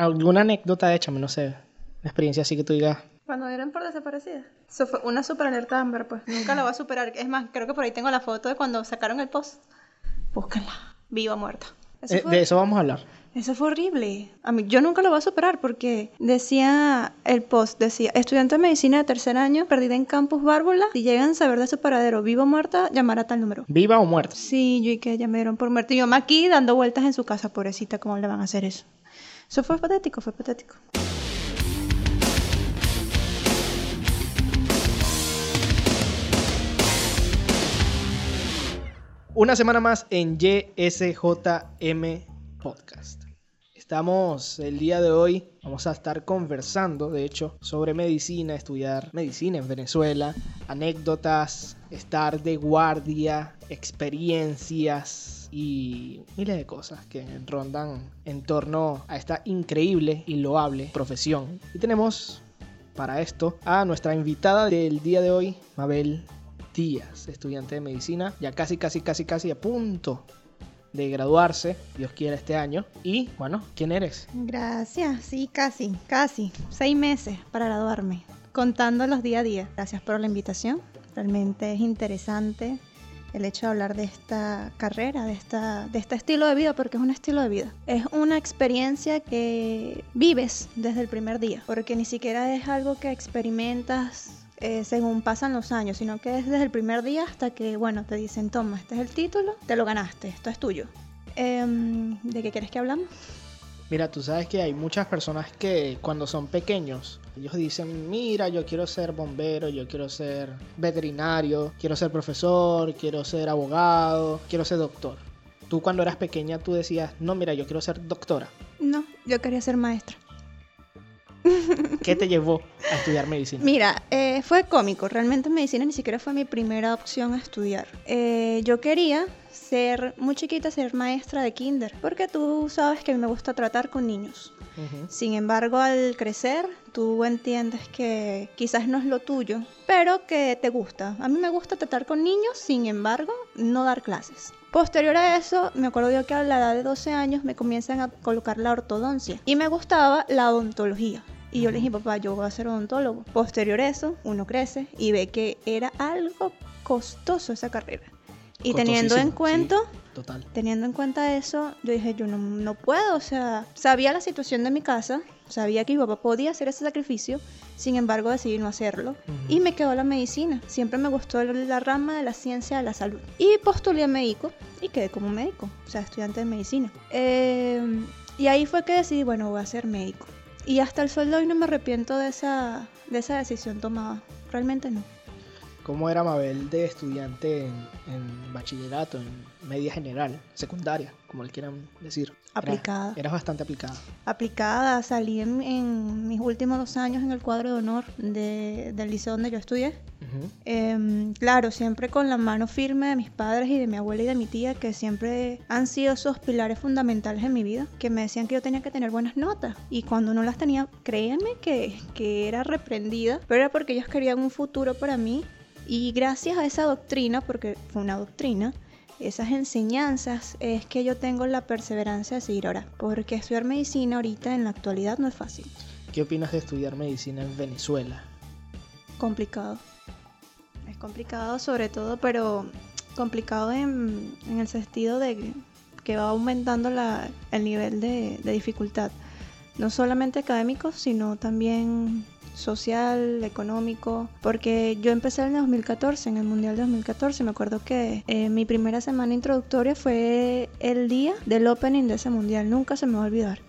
¿Alguna anécdota? Échame, no sé. Una experiencia así que tú digas. Cuando dieron por desaparecida. Eso fue una super alerta Amber, pues. Nunca la voy a superar. Es más, creo que por ahí tengo la foto de cuando sacaron el post. Búsquenla. Viva o muerta. Eso Eh, de eso vamos a hablar. Eso fue horrible. A mí, yo nunca lo voy a superar porque decía el post, decía, estudiante de medicina de tercer año, perdida en campus Bárbula, si llegan a saber de su paradero vivo o muerta, llamar a tal número. ¿Viva o muerta? Sí, yo y que dieron por muerta. Y mamá aquí dando vueltas en su casa, pobrecita, ¿cómo le van a hacer eso? Eso fue patético, fue patético. Una semana más en YSJM Podcast. Estamos el día de hoy, vamos a estar conversando, de hecho, sobre medicina, estudiar medicina en Venezuela, anécdotas, estar de guardia, experiencias y miles de cosas que rondan en torno a esta increíble y loable profesión. Y tenemos para esto a nuestra invitada del día de hoy, Mabel Díaz, estudiante de medicina, ya casi, casi, casi, casi a punto de graduarse, Dios quiera este año. Y bueno, ¿quién eres? Gracias, sí, casi, casi. Seis meses para graduarme, contando los día a día. Gracias por la invitación. Realmente es interesante el hecho de hablar de esta carrera, de, esta, de este estilo de vida, porque es un estilo de vida. Es una experiencia que vives desde el primer día, porque ni siquiera es algo que experimentas eh, según pasan los años, sino que es desde el primer día hasta que, bueno, te dicen, toma, este es el título, te lo ganaste, esto es tuyo. Em, ¿De qué quieres que hablamos? Mira, tú sabes que hay muchas personas que cuando son pequeños, ellos dicen, mira, yo quiero ser bombero, yo quiero ser veterinario, quiero ser profesor, quiero ser abogado, quiero ser doctor. Tú cuando eras pequeña, tú decías, no, mira, yo quiero ser doctora. No, yo quería ser maestra. ¿Qué te llevó a estudiar medicina? Mira, eh, fue cómico. Realmente medicina ni siquiera fue mi primera opción a estudiar. Eh, yo quería ser muy chiquita, ser maestra de kinder, porque tú sabes que a mí me gusta tratar con niños. Sin embargo, al crecer, tú entiendes que quizás no es lo tuyo, pero que te gusta. A mí me gusta tratar con niños, sin embargo, no dar clases. Posterior a eso, me acuerdo yo que a la edad de 12 años me comienzan a colocar la ortodoncia y me gustaba la odontología. Y yo le dije, papá, yo voy a ser odontólogo. Posterior a eso, uno crece y ve que era algo costoso esa carrera. Y teniendo en cuenta sí, total. teniendo en cuenta eso, yo dije, yo no, no puedo, o sea, sabía la situación de mi casa, sabía que mi papá podía hacer ese sacrificio, sin embargo decidí no hacerlo. Ujú. Y me quedó la medicina, siempre me gustó la rama de la ciencia de la salud. Y postulé a médico y quedé como médico, o sea, estudiante de medicina. Eh, y ahí fue que decidí, bueno, voy a ser médico. Y hasta el sol de hoy no me arrepiento de esa, de esa decisión tomada, realmente no. ¿Cómo era Mabel de estudiante en, en bachillerato, en media general, secundaria, como le quieran decir? Aplicada. eras bastante aplicada. aplicada, salí en, en mis últimos dos años en el cuadro de honor de- del liceo donde yo estudié. Em, claro, siempre con la mano firme de mis padres y de mi abuela y de mi tía, que siempre han sido esos pilares fundamentales en mi vida, que me decían que yo tenía que tener buenas notas. Y cuando no las tenía, créanme que, que era reprendida, pero era porque ellos querían un futuro para mí. Y gracias a esa doctrina, porque fue una doctrina, esas enseñanzas es que yo tengo la perseverancia de seguir ahora. Porque estudiar medicina ahorita en la actualidad no es fácil. ¿Qué opinas de estudiar medicina en Venezuela? complicado. Es complicado sobre todo, pero complicado en, en el sentido de que va aumentando la- el nivel de, de dificultad. No solamente académico, sino también social, económico, porque yo empecé en el 2014, en el Mundial de 2014, me acuerdo que eh, mi primera semana introductoria fue el día del opening de ese Mundial, nunca se me va a olvidar.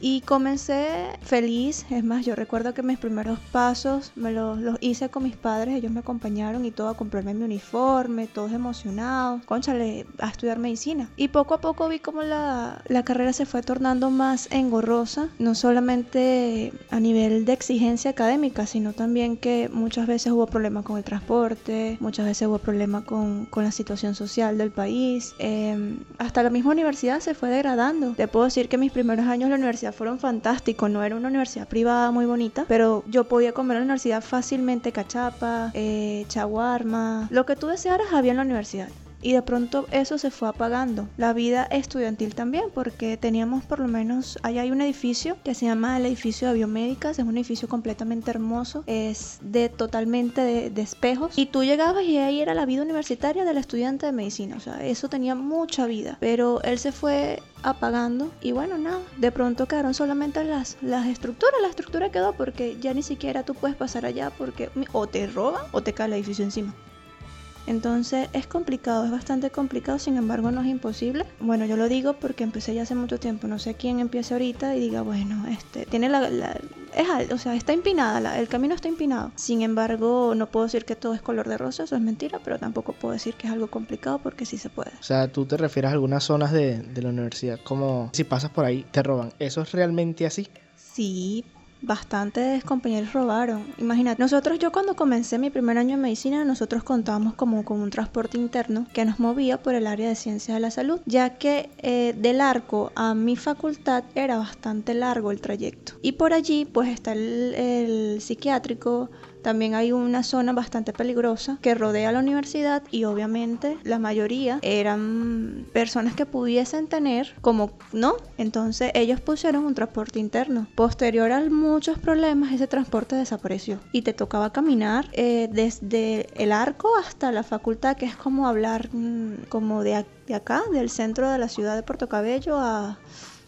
Y comencé feliz, es más, yo recuerdo que mis primeros pasos me los, los hice con mis padres, ellos me acompañaron y todo a comprarme mi uniforme, todos emocionados, conchale, a estudiar medicina. Y poco a poco vi como la, la carrera se fue tornando más engorrosa, no solamente a nivel de exigencia académica, sino también que muchas veces hubo problemas con el transporte, muchas veces hubo problemas con, con la situación social del país, eh, hasta la misma universidad se fue degradando. Te puedo decir que mis primeros años la universidad fueron fantásticos, no era una universidad privada muy bonita, pero yo podía comer en la universidad fácilmente cachapa, eh, chaguarma, lo que tú desearas había en la universidad. Y de pronto eso se fue apagando. La vida estudiantil también, porque teníamos por lo menos, allá hay un edificio que se llama el edificio de biomédicas, es un edificio completamente hermoso, es de totalmente de, espejos y tú llegabas y ahí era la vida universitaria del estudiante de medicina, o sea, eso tenía mucha vida, pero él se fue apagando y bueno, nada, de pronto quedaron solamente las, las estructuras, la estructura quedó porque ya ni siquiera tú puedes pasar allá porque o te roban o te cae el edificio encima. Entonces es complicado, es bastante complicado, sin embargo no es imposible. Bueno, yo lo digo porque empecé ya hace mucho tiempo, no sé quién empiece ahorita y diga, bueno, este, tiene la, es o sea, está empinada, el camino está empinado. Sin embargo, no puedo decir que todo es color de rosa, eso es mentira, pero tampoco puedo decir que es algo complicado porque sí se puede. O sea, tú te refieres a algunas zonas de, de la universidad, como si pasas por ahí te roban. ¿Eso es realmente así? Sí, bastantes compañeros robaron. Imagínate, nosotros, yo cuando comencé mi primer año en medicina, nosotros contábamos como con un transporte interno que nos movía por el área de ciencias de la salud, ya que eh, del arco a mi facultad era bastante largo el trayecto. Y por allí pues está el psiquiátrico, también hay una zona bastante peligrosa que rodea la universidad y obviamente la mayoría eran personas que pudiesen tener como no. Entonces ellos pusieron un transporte interno. Posterior a muchos problemas ese transporte desapareció y te tocaba caminar eh, desde el arco hasta la facultad que es como hablar mm, como de, de acá, del centro de la ciudad de Puerto Cabello a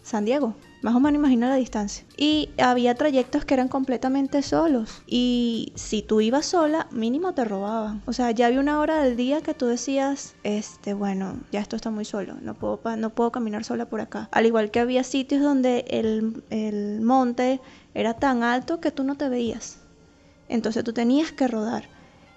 San Diego. Más o menos imagina la distancia. Y había trayectos que eran completamente solos. Y si tú ibas sola, mínimo te robaban. O sea, ya había una hora del día que tú decías, este, bueno, ya esto está muy solo. No puedo, no puedo caminar sola por acá. Al igual que había sitios donde el, el monte era tan alto que tú no te veías. Entonces tú tenías que rodar.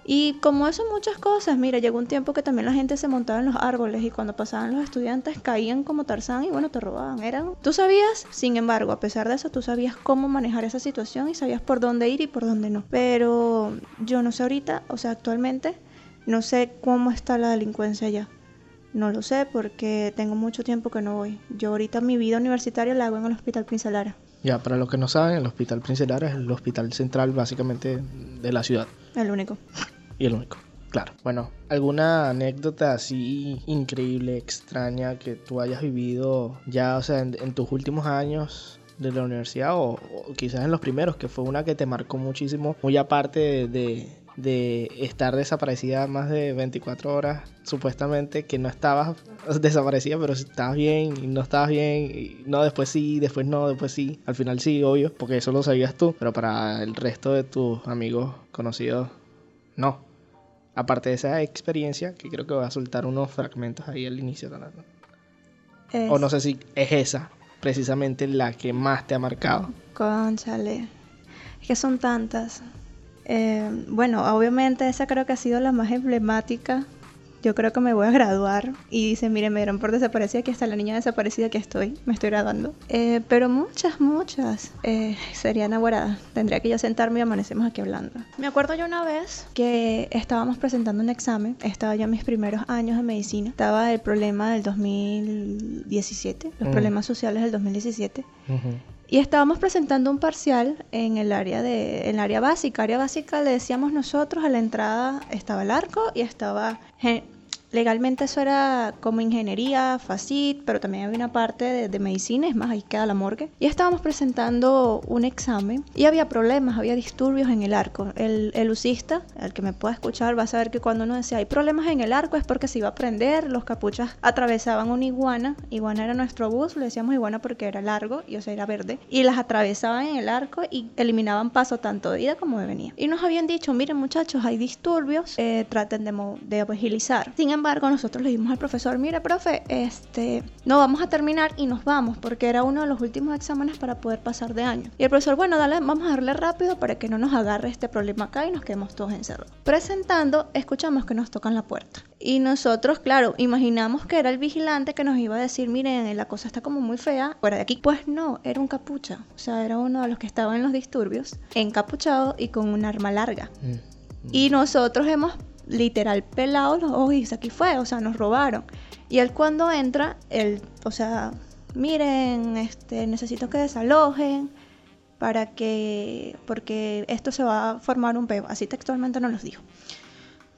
Y como eso muchas cosas, mira, llegó un tiempo que también la gente se montaba en los árboles y cuando pasaban los estudiantes caían como Tarzán y bueno, te robaban. Eran, tú sabías, sin embargo, a pesar de eso, tú sabías cómo manejar esa situación y sabías por dónde ir y por dónde no. Pero yo no sé ahorita, o sea, actualmente, no sé cómo está la delincuencia allá. No lo sé porque tengo mucho tiempo que no voy. Yo ahorita mi vida universitaria la hago en el Hospital Princelara. Ya, para los que no saben, el Hospital Princelara es el hospital central básicamente de la ciudad. El único y el único. Claro. Bueno, ¿alguna anécdota así increíble, extraña que tú hayas vivido ya, o sea, en, tus últimos años de la universidad o, quizás en los primeros, que fue una que te marcó muchísimo, muy aparte de, de, estar desaparecida más de 24 horas, supuestamente que no estabas desaparecida, pero estabas bien y no estabas bien, no, después sí, después no, después sí, al final sí, obvio, porque eso lo sabías tú, pero para el resto de tus amigos conocidos, no aparte de esa experiencia, que creo que va a soltar unos fragmentos ahí al inicio de O no sé si es esa, precisamente la que más te ha marcado. Conchale. Es que son tantas. Eh, bueno, obviamente esa creo que ha sido la más emblemática yo creo que me voy a graduar. Y dice, mire, me dieron por desaparecida, que está la niña desaparecida que estoy, me estoy graduando. Eh, pero muchas, muchas eh, serían enamoradas. Tendría que yo sentarme y amanecemos aquí hablando. Me acuerdo yo una vez que estábamos presentando un examen, estaba ya en mis primeros años de medicina, estaba el problema del 2017, los mm. problemas sociales del 2017. Y estábamos presentando un parcial en el área de en el área básica. Área básica le decíamos nosotros a la entrada estaba el arco y estaba Legalmente eso era como ingeniería, FACIT, pero también había una parte de, medicina, es más, ahí queda la morgue. Y estábamos presentando un examen y había problemas, había disturbios en el arco. El, el usista, el que me pueda escuchar, va a saber que cuando uno decía hay problemas en el arco es porque se iba a prender, los capuchas atravesaban una iguana, iguana era nuestro bus, le decíamos iguana porque era largo y o sea era verde, y las atravesaban en el arco y eliminaban paso tanto de ida como de venida. Y nos habían dicho, miren muchachos, hay disturbios, eh, traten de, de agilizar. Sin embargo, embargo, nosotros le dijimos al profesor, mire, profe, este, no vamos a terminar y nos vamos, porque era uno de los últimos exámenes para poder pasar de año. Y el profesor, bueno, dale, vamos a darle rápido para que no nos agarre este problema acá y nos quedemos todos encerrados. Presentando, escuchamos que nos tocan la puerta. Y nosotros, claro, imaginamos que era el vigilante que nos iba a decir, miren, la cosa está como muy fea, fuera de aquí. Pues no, era un capucha. O sea, era uno de los que estaban en los disturbios, encapuchado y con un arma larga. Mm. Y nosotros hemos literal pelado los ojos y aquí fue, o sea, nos robaron. Y él cuando entra, él, o sea, miren, este, necesito que desalojen para que, porque esto se va a formar un peo, así textualmente nos los dijo.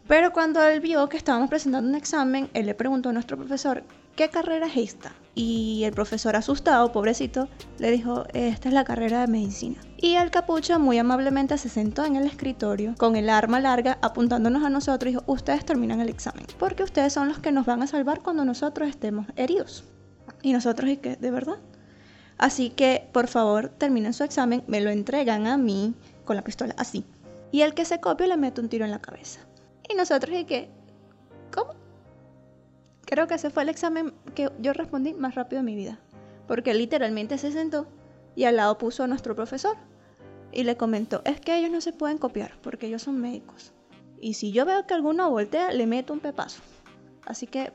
Pero cuando él vio que estábamos presentando un examen, él le preguntó a nuestro profesor, ¿qué carrera es esta? Y el profesor asustado, pobrecito, le dijo, esta es la carrera de medicina. Y el capucha muy amablemente se sentó en el escritorio con el arma larga apuntándonos a nosotros y dijo, ustedes terminan el examen, porque ustedes son los que nos van a salvar cuando nosotros estemos heridos. Y nosotros, ¿y qué? ¿De verdad? Así que, por favor, terminen su examen, me lo entregan a mí con la pistola así. Y el que se copia le mete un tiro en la cabeza. Y nosotros, ¿y qué? ¿Cómo? Creo que ese fue el examen que yo respondí más rápido en mi vida. Porque literalmente se sentó y al lado puso a nuestro profesor. Y le comentó, es que ellos no se pueden copiar porque ellos son médicos. Y si yo veo que alguno voltea, le meto un pepazo. Así que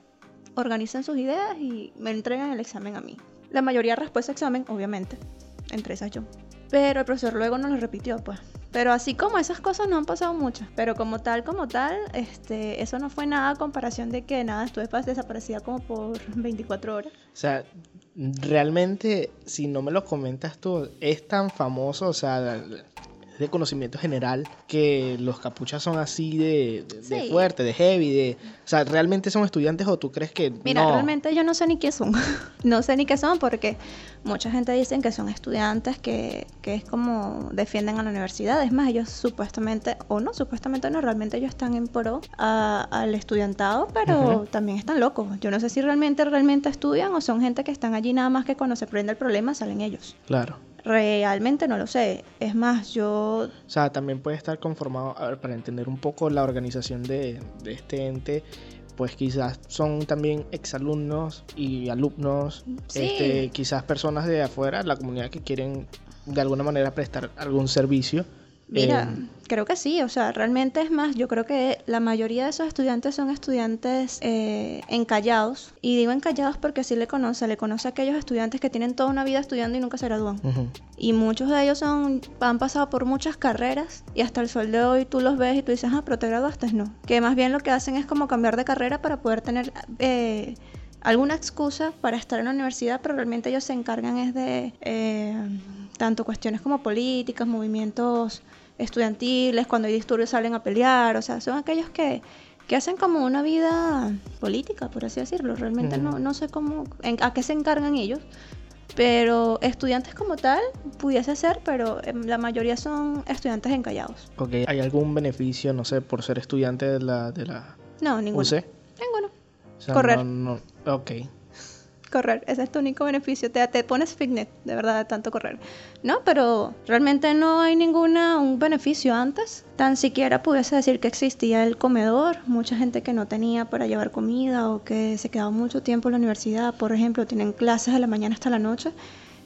organicen sus ideas y me entregan el examen a mí. La mayoría respuesta examen, obviamente. Entre esas yo. Pero el profesor luego no lo repitió, pues. Pero así como esas cosas no han pasado muchas. Pero como tal, como tal, este, eso no fue nada a comparación de que nada, estuve desaparecida como por 24 horas. O sea, realmente, si no me lo comentas tú, es tan famoso, o sea, de conocimiento general que los capuchas son así de, de, fuerte, de heavy, de... O sea, ¿realmente son estudiantes o tú crees que Mira, realmente yo no sé ni qué son. no sé ni qué son porque mucha gente dice que son estudiantes que, que es como defienden a la universidad. Es más, ellos supuestamente, o no, supuestamente no, realmente ellos están en pro al estudiantado, pero también están locos. Yo no sé si realmente, realmente estudian o son gente que están allí nada más que cuando se prende el problema salen ellos. Claro. Realmente no lo sé. Es más, yo... O sea, también puede estar conformado, a ver, para entender un poco la organización de, este ente, pues quizás son también exalumnos y alumnos, este, quizás personas de afuera, la comunidad que quieren de alguna manera prestar algún servicio Mira, em, creo que sí, o sea, realmente es más, yo creo que la mayoría de esos estudiantes son estudiantes eh, encallados, y digo encallados porque sí le conoce, le conoce a aquellos estudiantes que tienen toda una vida estudiando y nunca se gradúan. Y muchos de ellos son, han pasado por muchas carreras y hasta el sol de hoy tú los ves y tú dices, ah, pero te graduaste, no. Que más bien lo que hacen es como cambiar de carrera para poder tener... Eh, alguna excusa para estar en la universidad, pero realmente ellos se encargan es de eh, tanto cuestiones como políticas, movimientos estudiantiles, cuando hay disturbios salen a pelear, o sea, son aquellos que, que hacen como una vida política, por así decirlo. Realmente no, no sé cómo, a qué se encargan ellos, pero estudiantes como tal pudiese ser, pero em, la mayoría son estudiantes encallados. Ok, ¿hay algún beneficio, no sé, por ser estudiante de la... De la no, ninguno. UC? Ninguno. Correr. No, no, ok Ese es tu único beneficio. Te, te pones fitness, de verdad, de tanto correr. No, pero realmente no hay ninguna un beneficio antes. Tan siquiera pudiese decir que existía el comedor. Mucha gente que no tenía para llevar comida o que se quedaba mucho tiempo en la universidad, por ejemplo, tienen clases de la mañana hasta la noche.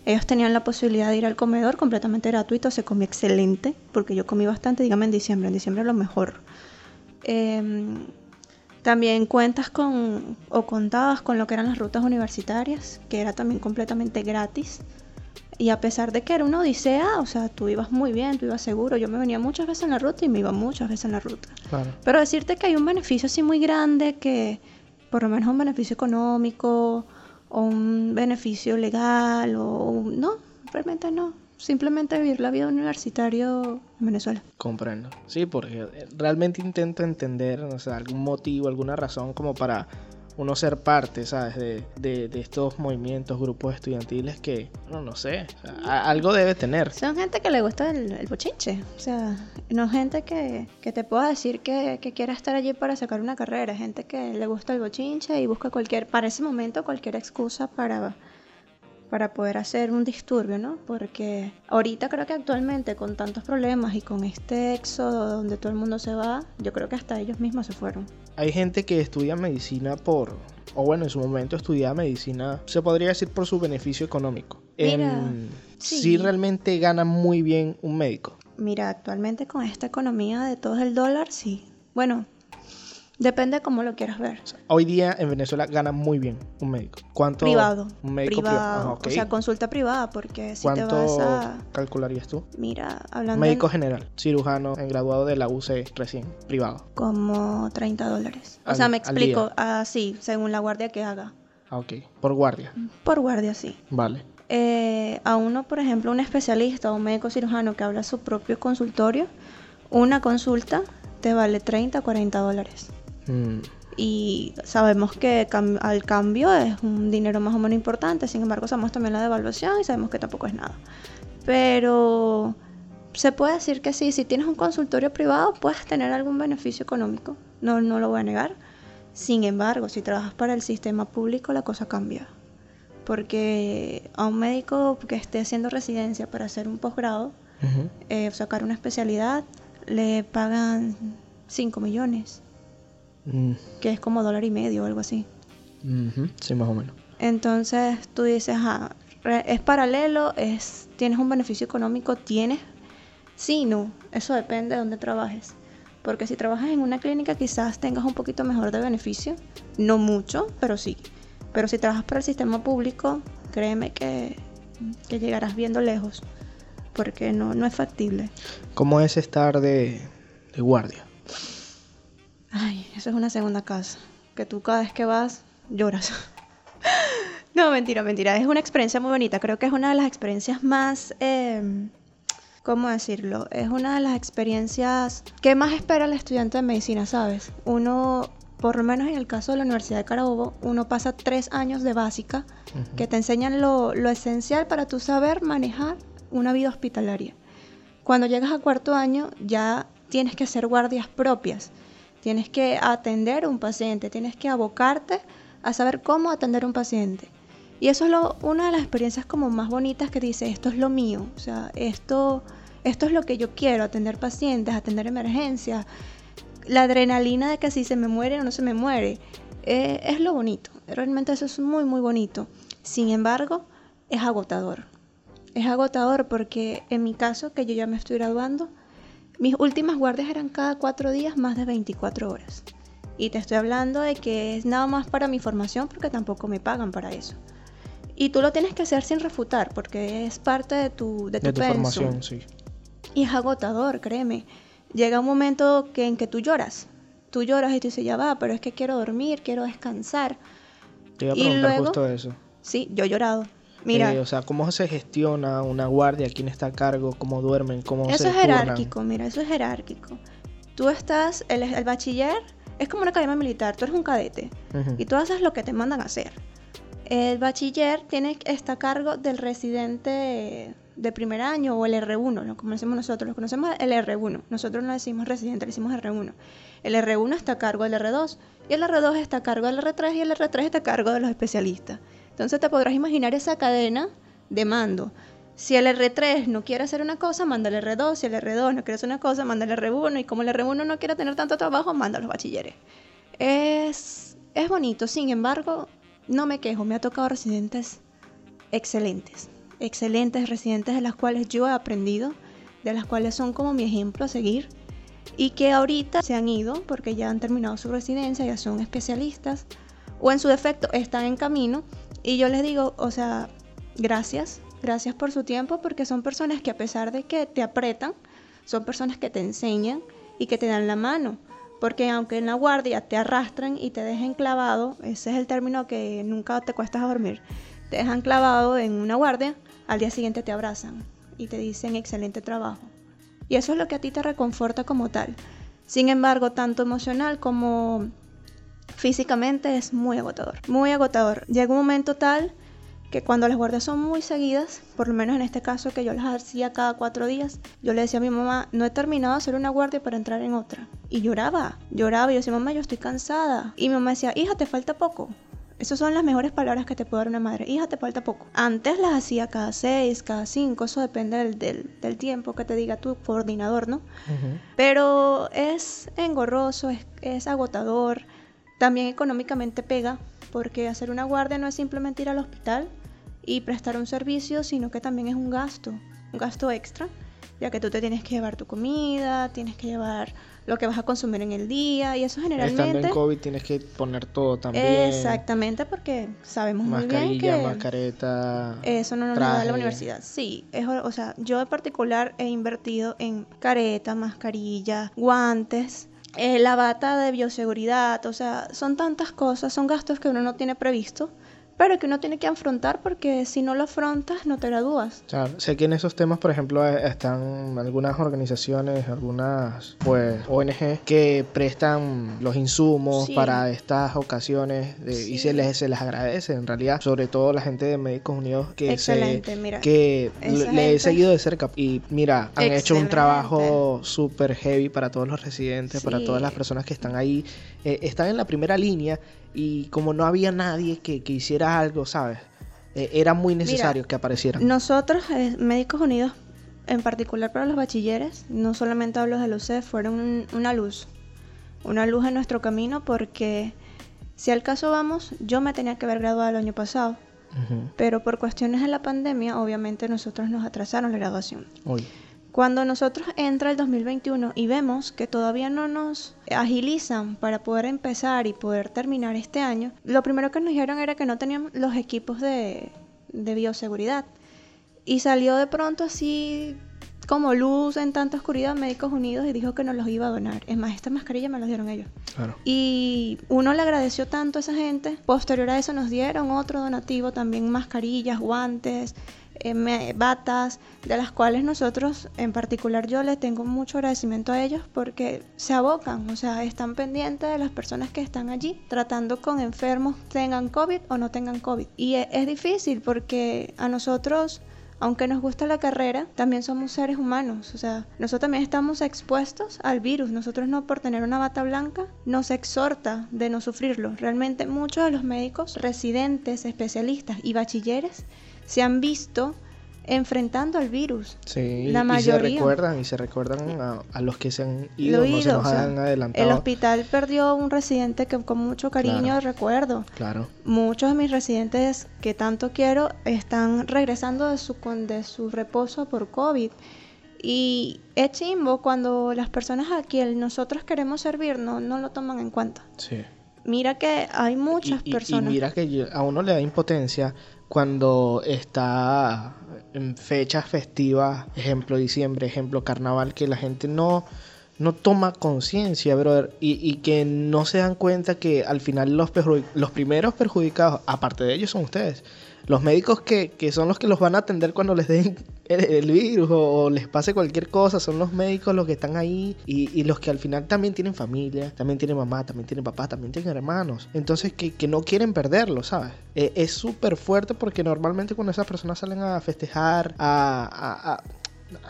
Ellos tenían la posibilidad de ir al comedor completamente gratuito, se comía excelente, porque yo comí bastante, dígame en diciembre, en diciembre lo mejor. Eh, también cuentas con o contabas con lo que eran las rutas universitarias, que era también completamente gratis. Y a pesar de que era una odisea, o sea, tú ibas muy bien, tú ibas seguro. Yo me venía muchas veces en la ruta y me iba muchas veces en la ruta. Pero decirte que hay un beneficio así muy grande, que por lo menos un beneficio económico o un beneficio legal o no, realmente no simplemente vivir la vida universitario en Venezuela. Comprendo. Sí, porque realmente intento entender, o sea, algún motivo, alguna razón como para uno ser parte, ¿sabes? De, de, estos movimientos, grupos estudiantiles que, no, no sé, algo debe tener. Son gente que le gusta el, bochinche, o sea, no gente que, que te pueda decir que, que, quiera estar allí para sacar una carrera, gente que le gusta el bochinche y busca cualquier, para ese momento, cualquier excusa para para poder hacer un disturbio, ¿no? Porque ahorita creo que actualmente con tantos problemas y con este éxodo donde todo el mundo se va, yo creo que hasta ellos mismos se fueron. Hay gente que estudia medicina por, o bueno, en su momento estudiaba medicina, se podría decir por su beneficio económico. Mira, sí. realmente gana muy bien un médico. Mira, actualmente con esta economía de todo el dólar, sí. Bueno, Depende de cómo lo quieras ver. hoy día en Venezuela gana muy bien un médico. ¿Cuánto? Privado. Un médico privado. O sea, consulta privada, porque si te vas a. calcularías tú? Mira, hablando. Médico general, cirujano, en graduado de la UC recién, privado. Como 30 dólares. O sea, me explico. Así, según la guardia que haga. Ah, ok. Por guardia. Por guardia, sí. Vale. Eh, a uno, por ejemplo, un especialista o un médico cirujano que habla su propio consultorio, una consulta te vale 30 o 40 dólares. Mm, Y sabemos que cam- al cambio es un dinero más o menos importante, sin embargo sabemos también la devaluación y sabemos que tampoco es nada. Pero se puede decir que sí, si tienes un consultorio privado puedes tener algún beneficio económico, no, no lo voy a negar. Sin embargo, si trabajas para el sistema público la cosa cambia. Porque a un médico que esté haciendo residencia para hacer un posgrado, ujú. eh, sacar una especialidad, le pagan 5 millones, Mm, que es como dólar y medio o algo así. Sí, más o menos. Entonces tú dices, ah, es paralelo, es, tienes un beneficio económico, tienes. Sí, no, eso depende de dónde trabajes. Porque si trabajas en una clínica quizás tengas un poquito mejor de beneficio, no mucho, pero sí. Pero si trabajas para el sistema público, créeme que, que llegarás viendo lejos, porque no, no es factible. ¿Cómo es estar de, de guardia? Ay, eso es una segunda casa. Que tú cada vez que vas lloras. no, mentira, mentira. Es una experiencia muy bonita. Creo que es una de las experiencias más... eh, ¿Cómo decirlo? Es una de las experiencias que más espera el estudiante de medicina, ¿sabes? Uno, por lo menos en el caso de la Universidad de Carabobo, uno pasa tres años de básica que te enseñan lo, lo esencial para tu saber manejar una vida hospitalaria. Cuando llegas a cuarto año ya tienes que hacer guardias propias, tienes que atender un paciente, tienes que abocarte a saber cómo atender un paciente. Y eso es una de las experiencias como más bonitas que dice, esto es lo mío, o sea, esto, esto es lo que yo quiero, atender pacientes, atender emergencias, la adrenalina de que si se me muere o no se me muere, eh, es lo bonito. Realmente eso es muy, muy bonito. Sin embargo, es agotador. Es agotador porque en mi caso, que yo ya me estoy graduando, mis últimas guardias eran cada cuatro días más de 24 horas. Y te estoy hablando de que es nada más para mi formación porque tampoco me pagan para eso. Y tú lo tienes que hacer sin refutar porque es parte de tu, de tu, De tu formación, sí. Y es agotador, créeme. Llega un momento que, en que tú lloras. Tú lloras y tú dices, ya va, pero es que quiero dormir, quiero descansar. Te iba a Y preguntar luego- justo eso. Sí, yo he llorado. Mira, Eh, o sea, ¿cómo se gestiona una guardia? ¿Quién está a cargo? ¿Cómo duermen? ¿Cómo eso se es turnan? jerárquico, mira, eso es jerárquico. Tú estás, el, el bachiller es como una academia militar, tú eres un cadete Ujú. y tú haces lo que te mandan a hacer. El bachiller tiene, está a cargo del residente de primer año o el R1, lo conocemos nosotros, lo conocemos el R1. Nosotros no decimos residente, le decimos R1. El R1 está a cargo del R2 y el R2 está a cargo del R3 y el R3 está a cargo de los especialistas. Entonces te podrás imaginar esa cadena de mando. Si el R3 no quiere hacer una cosa, manda el R2. Si el R2 no quiere hacer una cosa, manda el R1. Y como el R1 no quiere tener tanto trabajo, manda a los bachilleres. Es, es bonito, sin embargo, no me quejo. Me ha tocado residentes excelentes. Excelentes residentes de las cuales yo he aprendido, de las cuales son como mi ejemplo a seguir. Y que ahorita se han ido porque ya han terminado su residencia, ya son especialistas. O en su defecto están en camino. Y yo les digo, o sea, gracias, gracias por su tiempo porque son personas que a pesar de que te apretan, son personas que te enseñan y que te dan la mano. Porque aunque en la guardia te arrastran y te dejen clavado, ese es el término que nunca te cuesta dormir, te dejan clavado en una guardia, al día siguiente te abrazan y te dicen excelente trabajo. Y eso es lo que a ti te reconforta como tal. Sin embargo, tanto emocional como físicamente es muy agotador. Muy agotador. Llega un momento tal que cuando las guardias son muy seguidas, por lo menos en este caso que yo las hacía cada cuatro días, yo le decía a mi mamá, no he terminado de hacer una guardia para entrar en otra. Y lloraba, lloraba y yo decía, mamá, yo estoy cansada. Y mi mamá decía, hija, te falta poco. Esas son las mejores palabras que te puede dar una madre. Hija, te falta poco. Antes las hacía cada seis, cada cinco, eso depende del, del, del tiempo que te diga tu coordinador, ¿no? Pero es engorroso, es, es agotador, también económicamente pega, porque hacer una guardia no es simplemente ir al hospital y prestar un servicio, sino que también es un gasto, un gasto extra, ya que tú te tienes que llevar tu comida, tienes que llevar lo que vas a consumir en el día, y eso Estando generalmente... en COVID tienes que poner todo también. Exactamente, porque sabemos muy bien Mascarilla, que... mascareta. Eso no nos lo da la universidad. Sí, es, o sea, yo en particular he invertido en careta, mascarilla, guantes, eh, la bata de bioseguridad, o sea, son tantas cosas, son gastos que uno no tiene previsto, pero que uno tiene que afrontar porque si no lo afrontas no te gradúas. Claro, sé que en esos temas, por ejemplo, eh, están algunas organizaciones, algunas pues ONG que prestan los insumos Sí. para estas ocasiones de- y Sí. se les, se les agradece en realidad, sobre todo la gente de Médicos Unidos que se Excelente, mira. que esa le he seguido de cerca y mira, han hecho un Excelente. trabajo súper heavy para todos los residentes, para Sí. todas las personas que están ahí, eh, están en la primera línea y como no había nadie que, que hiciera algo, ¿sabes? Eh, era muy necesario que aparecieran. Nosotros, eh, Médicos Unidos, en particular para los bachilleres, no solamente hablo de los UCEF, fueron un- una luz, una luz en nuestro camino porque si al caso vamos, yo me tenía que haber graduado el año pasado, pero por cuestiones de la pandemia, obviamente nosotros nos atrasaron la graduación. Cuando nosotros entra el 2021 y vemos que todavía no nos agilizan para poder empezar y poder terminar este año, lo primero que nos dijeron era que no teníamos los equipos de, de bioseguridad. Y salió de pronto así como luz en tanta oscuridad Médicos Unidos y dijo que nos los iba a donar. Es más, esta mascarilla me los dieron ellos. Claro. Y uno le agradeció tanto a esa gente. Posterior a eso nos dieron otro donativo, también mascarillas, guantes, eh, batas, de las cuales nosotros, en particular yo, le tengo mucho agradecimiento a ellos porque se abocan, o sea, están pendientes de las personas que están allí, tratando con enfermos, tengan COVID o no tengan COVID. Y e- es difícil porque a nosotros aunque nos gusta la carrera, también somos seres humanos. O sea, nosotros también estamos expuestos al virus. Nosotros no por tener una bata blanca nos exhorta de no sufrirlo. Realmente muchos de los médicos, residentes, especialistas y bachilleres se han visto enfrentando al virus. Sí, La y se mayoría. recuerdan y se recuerdan a, a los que se han ido, Lo no se nos o sea, han adelantado. el hospital perdió un residente que con mucho cariño Claro. recuerdo. Claro. Muchos de mis residentes que tanto quiero están regresando de su, con- de su reposo por COVID. Y es chimbo cuando las personas a quien nosotros queremos servir no, no lo toman en cuenta. Sí. Mira que hay muchas y, y- y personas. mira que yo- a uno le da impotencia cuando está en fechas festivas, ejemplo diciembre, ejemplo carnaval, que la gente no, no toma conciencia, brother, y, y que no se dan cuenta que al final los, los primeros perjudicados, aparte de ellos, son ustedes. Los médicos que, que son los que los van a atender cuando les den el, virus o, les pase cualquier cosa, son los médicos los que están ahí y, y los que al final también tienen familia, también tienen mamá, también tienen papá, también tienen hermanos. Entonces que, que no quieren perderlo, ¿sabes? Eh, es súper fuerte porque normalmente cuando esas personas salen a festejar, a, a- a-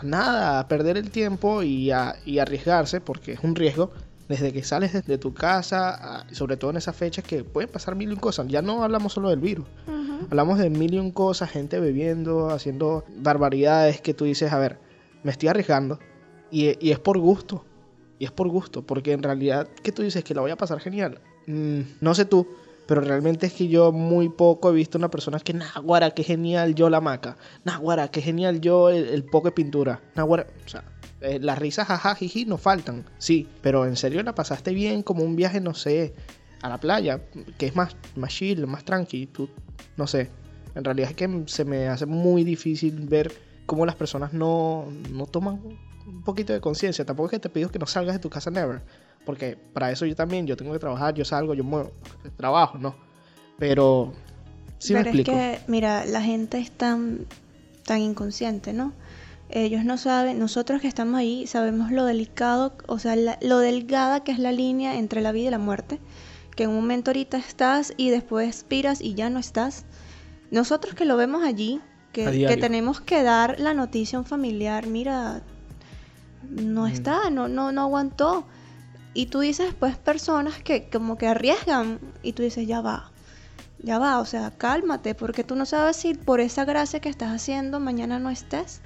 a nada, a perder el tiempo y a y arriesgarse, porque es un riesgo, desde que sales de, tu casa, sobre todo en esas fechas que pueden pasar mil y un cosas. Ya no hablamos solo del virus, hablamos de mil y un cosas, gente bebiendo, haciendo barbaridades que tú dices, a ver, me estoy arriesgando y, y es por gusto. Y es por gusto, porque en realidad que tú dices que la voy a pasar genial. Mm, no sé tú, pero realmente es que yo muy poco he visto una persona que, naguara, qué genial yo la maca. Naguara, qué genial yo el, el poco de pintura. Naguara, o sea, eh, las risas jaja, jiji, no faltan. Sí, pero en serio la pasaste bien como un viaje, no sé, a la playa, que es más, más chill, más tranqui. Tú, no sé. En realidad es que se me hace muy difícil ver cómo las personas no, no toman un poquito de conciencia. Tampoco es que te pido que no salgas de tu casa never. Porque para eso yo también, yo tengo que trabajar, yo salgo, yo muevo, trabajo, ¿no? Pero sí me es explico. que, mira, la gente es tan, tan inconsciente, ¿no? Ellos no saben, nosotros que estamos ahí sabemos lo delicado, o sea, la- lo delgada que es la línea entre la vida y la muerte, que en un momento ahorita estás y después expiras y ya no estás. Nosotros que lo vemos allí, que, tenemos que dar la noticia a un familiar, mira, no Ujú. está, no, no, no aguantó. Y tú dices, pues, personas que como que arriesgan y tú dices, ya va, ya va, o sea, cálmate, porque tú no sabes si por esa gracia que estás haciendo mañana no estés.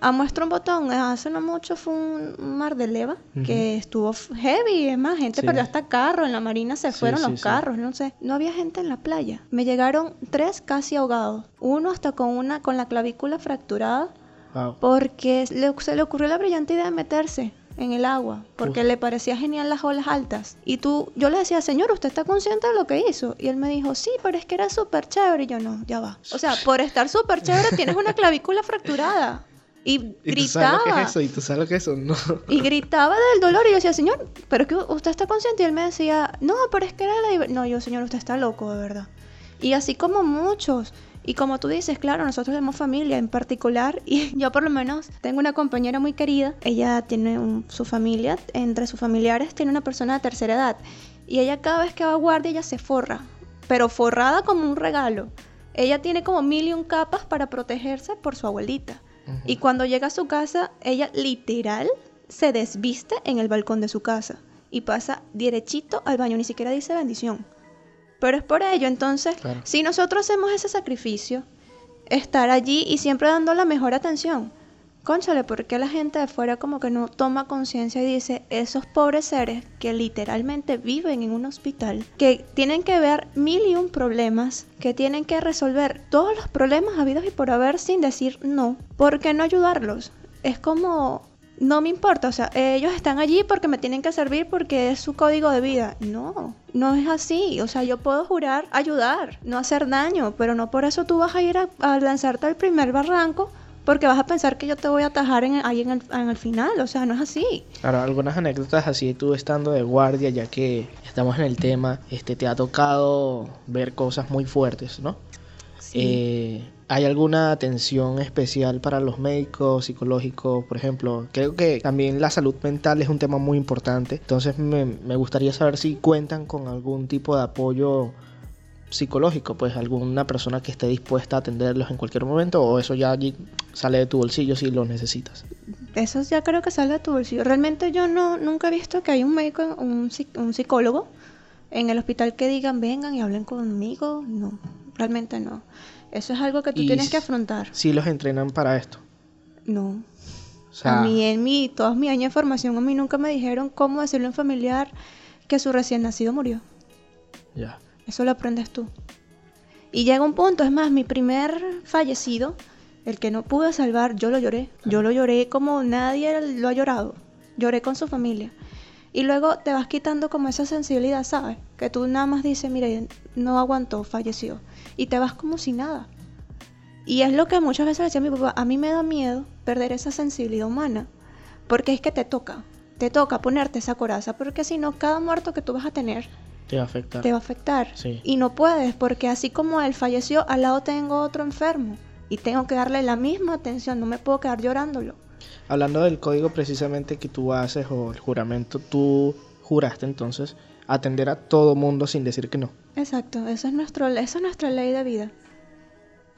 A muestra un botón, hace no mucho fue un mar de leva que estuvo heavy, es más, gente Sí. perdió hasta carro, en la marina se Sí, fueron sí, los carros, no sé. No había gente en la playa. Me llegaron tres casi ahogados, uno hasta con una con la clavícula fracturada Wow. porque le- se le ocurrió la brillante idea de meterse en el agua, porque Uf. le parecía genial las olas altas. Y tú, yo le decía, señor, ¿usted está consciente de lo que hizo? Y él me dijo, sí, pero es que era súper chévere. Y yo, no, ya va. O sea, por estar súper chévere tienes una clavícula fracturada. Y ¿Y tú sabes lo que gritaba. es eso? ¿Y tú sabes lo que es eso? No. Y gritaba del dolor y yo decía, señor, pero es que usted está consciente. Y él me decía, no, pero es que era la... diver-". No, yo, señor, usted está loco, de verdad. Y así como muchos. Y como tú dices, claro, nosotros tenemos familia en particular y yo por lo menos tengo una compañera muy querida. Ella tiene su familia, entre sus familiares tiene una persona de tercera edad. Y ella cada vez que va a guardia, ella se forra, pero forrada como un regalo. Ella tiene como mil y un capas para protegerse por su abuelita. Y cuando llega a su casa, ella literal se desviste en el balcón de su casa y pasa derechito al baño, ni siquiera dice bendición. Pero es por ello, entonces, si nosotros hacemos ese sacrificio, estar allí y siempre dando la mejor atención, Conchale, ¿por qué la gente de fuera como que no toma conciencia y dice, esos pobres seres que literalmente viven en un hospital, que tienen que ver mil y un problemas, que tienen que resolver todos los problemas habidos y por haber sin decir no, ¿por qué no ayudarlos? Es como no me importa, o sea, ellos están allí porque me tienen que servir porque es su código de vida. No, no es así. O sea, yo puedo jurar ayudar, no hacer daño, pero no por eso tú vas a ir a, lanzarte al primer barranco porque vas a pensar que yo te voy a atajar en, ahí en el, en el final. O sea, no es así. Ahora, algunas anécdotas así, tú estando de guardia, ya que estamos en el tema, este, te ha tocado ver cosas muy fuertes, ¿no? Sí. Eh, ¿Hay alguna atención especial para los médicos, psicológicos, por ejemplo? Creo que también la salud mental es un tema muy importante. Entonces me, gustaría saber si cuentan con algún tipo de apoyo psicológico, pues alguna persona que esté dispuesta a atenderlos en cualquier momento o eso ya allí sale de tu bolsillo si lo necesitas. Eso ya creo que sale de tu bolsillo. Realmente yo no nunca he visto que hay un médico, un, un psicólogo en el hospital que digan vengan y hablen conmigo. No, realmente no. Eso es algo que tú tienes que afrontar. ¿Sí los entrenan para esto? No. a mí, en mi, todos mis años de formación, a mí nunca me dijeron cómo decirle a un familiar que su recién nacido murió. Ya. Eso lo aprendes tú. Y llega un punto, es más, mi primer fallecido, el que no pude salvar, yo lo lloré. Yo lo lloré como nadie lo ha llorado. Lloré con su familia. Y luego te vas quitando como esa sensibilidad, ¿sabes? Que tú nada más dices, mire, no aguantó, falleció. Y te vas como si nada. Y es lo que muchas veces decía mi papá, a mí me da miedo perder esa sensibilidad humana. Porque es que te toca, te toca ponerte esa coraza, porque si no, cada muerto que tú vas a tener te va a afectar. Te va a afectar. Y no puedes, porque así como él falleció, al lado tengo otro enfermo. Y tengo que darle la misma atención, no me puedo quedar llorándolo. Hablando del código precisamente que tú haces o el juramento, tú juraste entonces atender a todo mundo sin decir que no. Exacto, eso es nuestro, esa es nuestra ley de vida.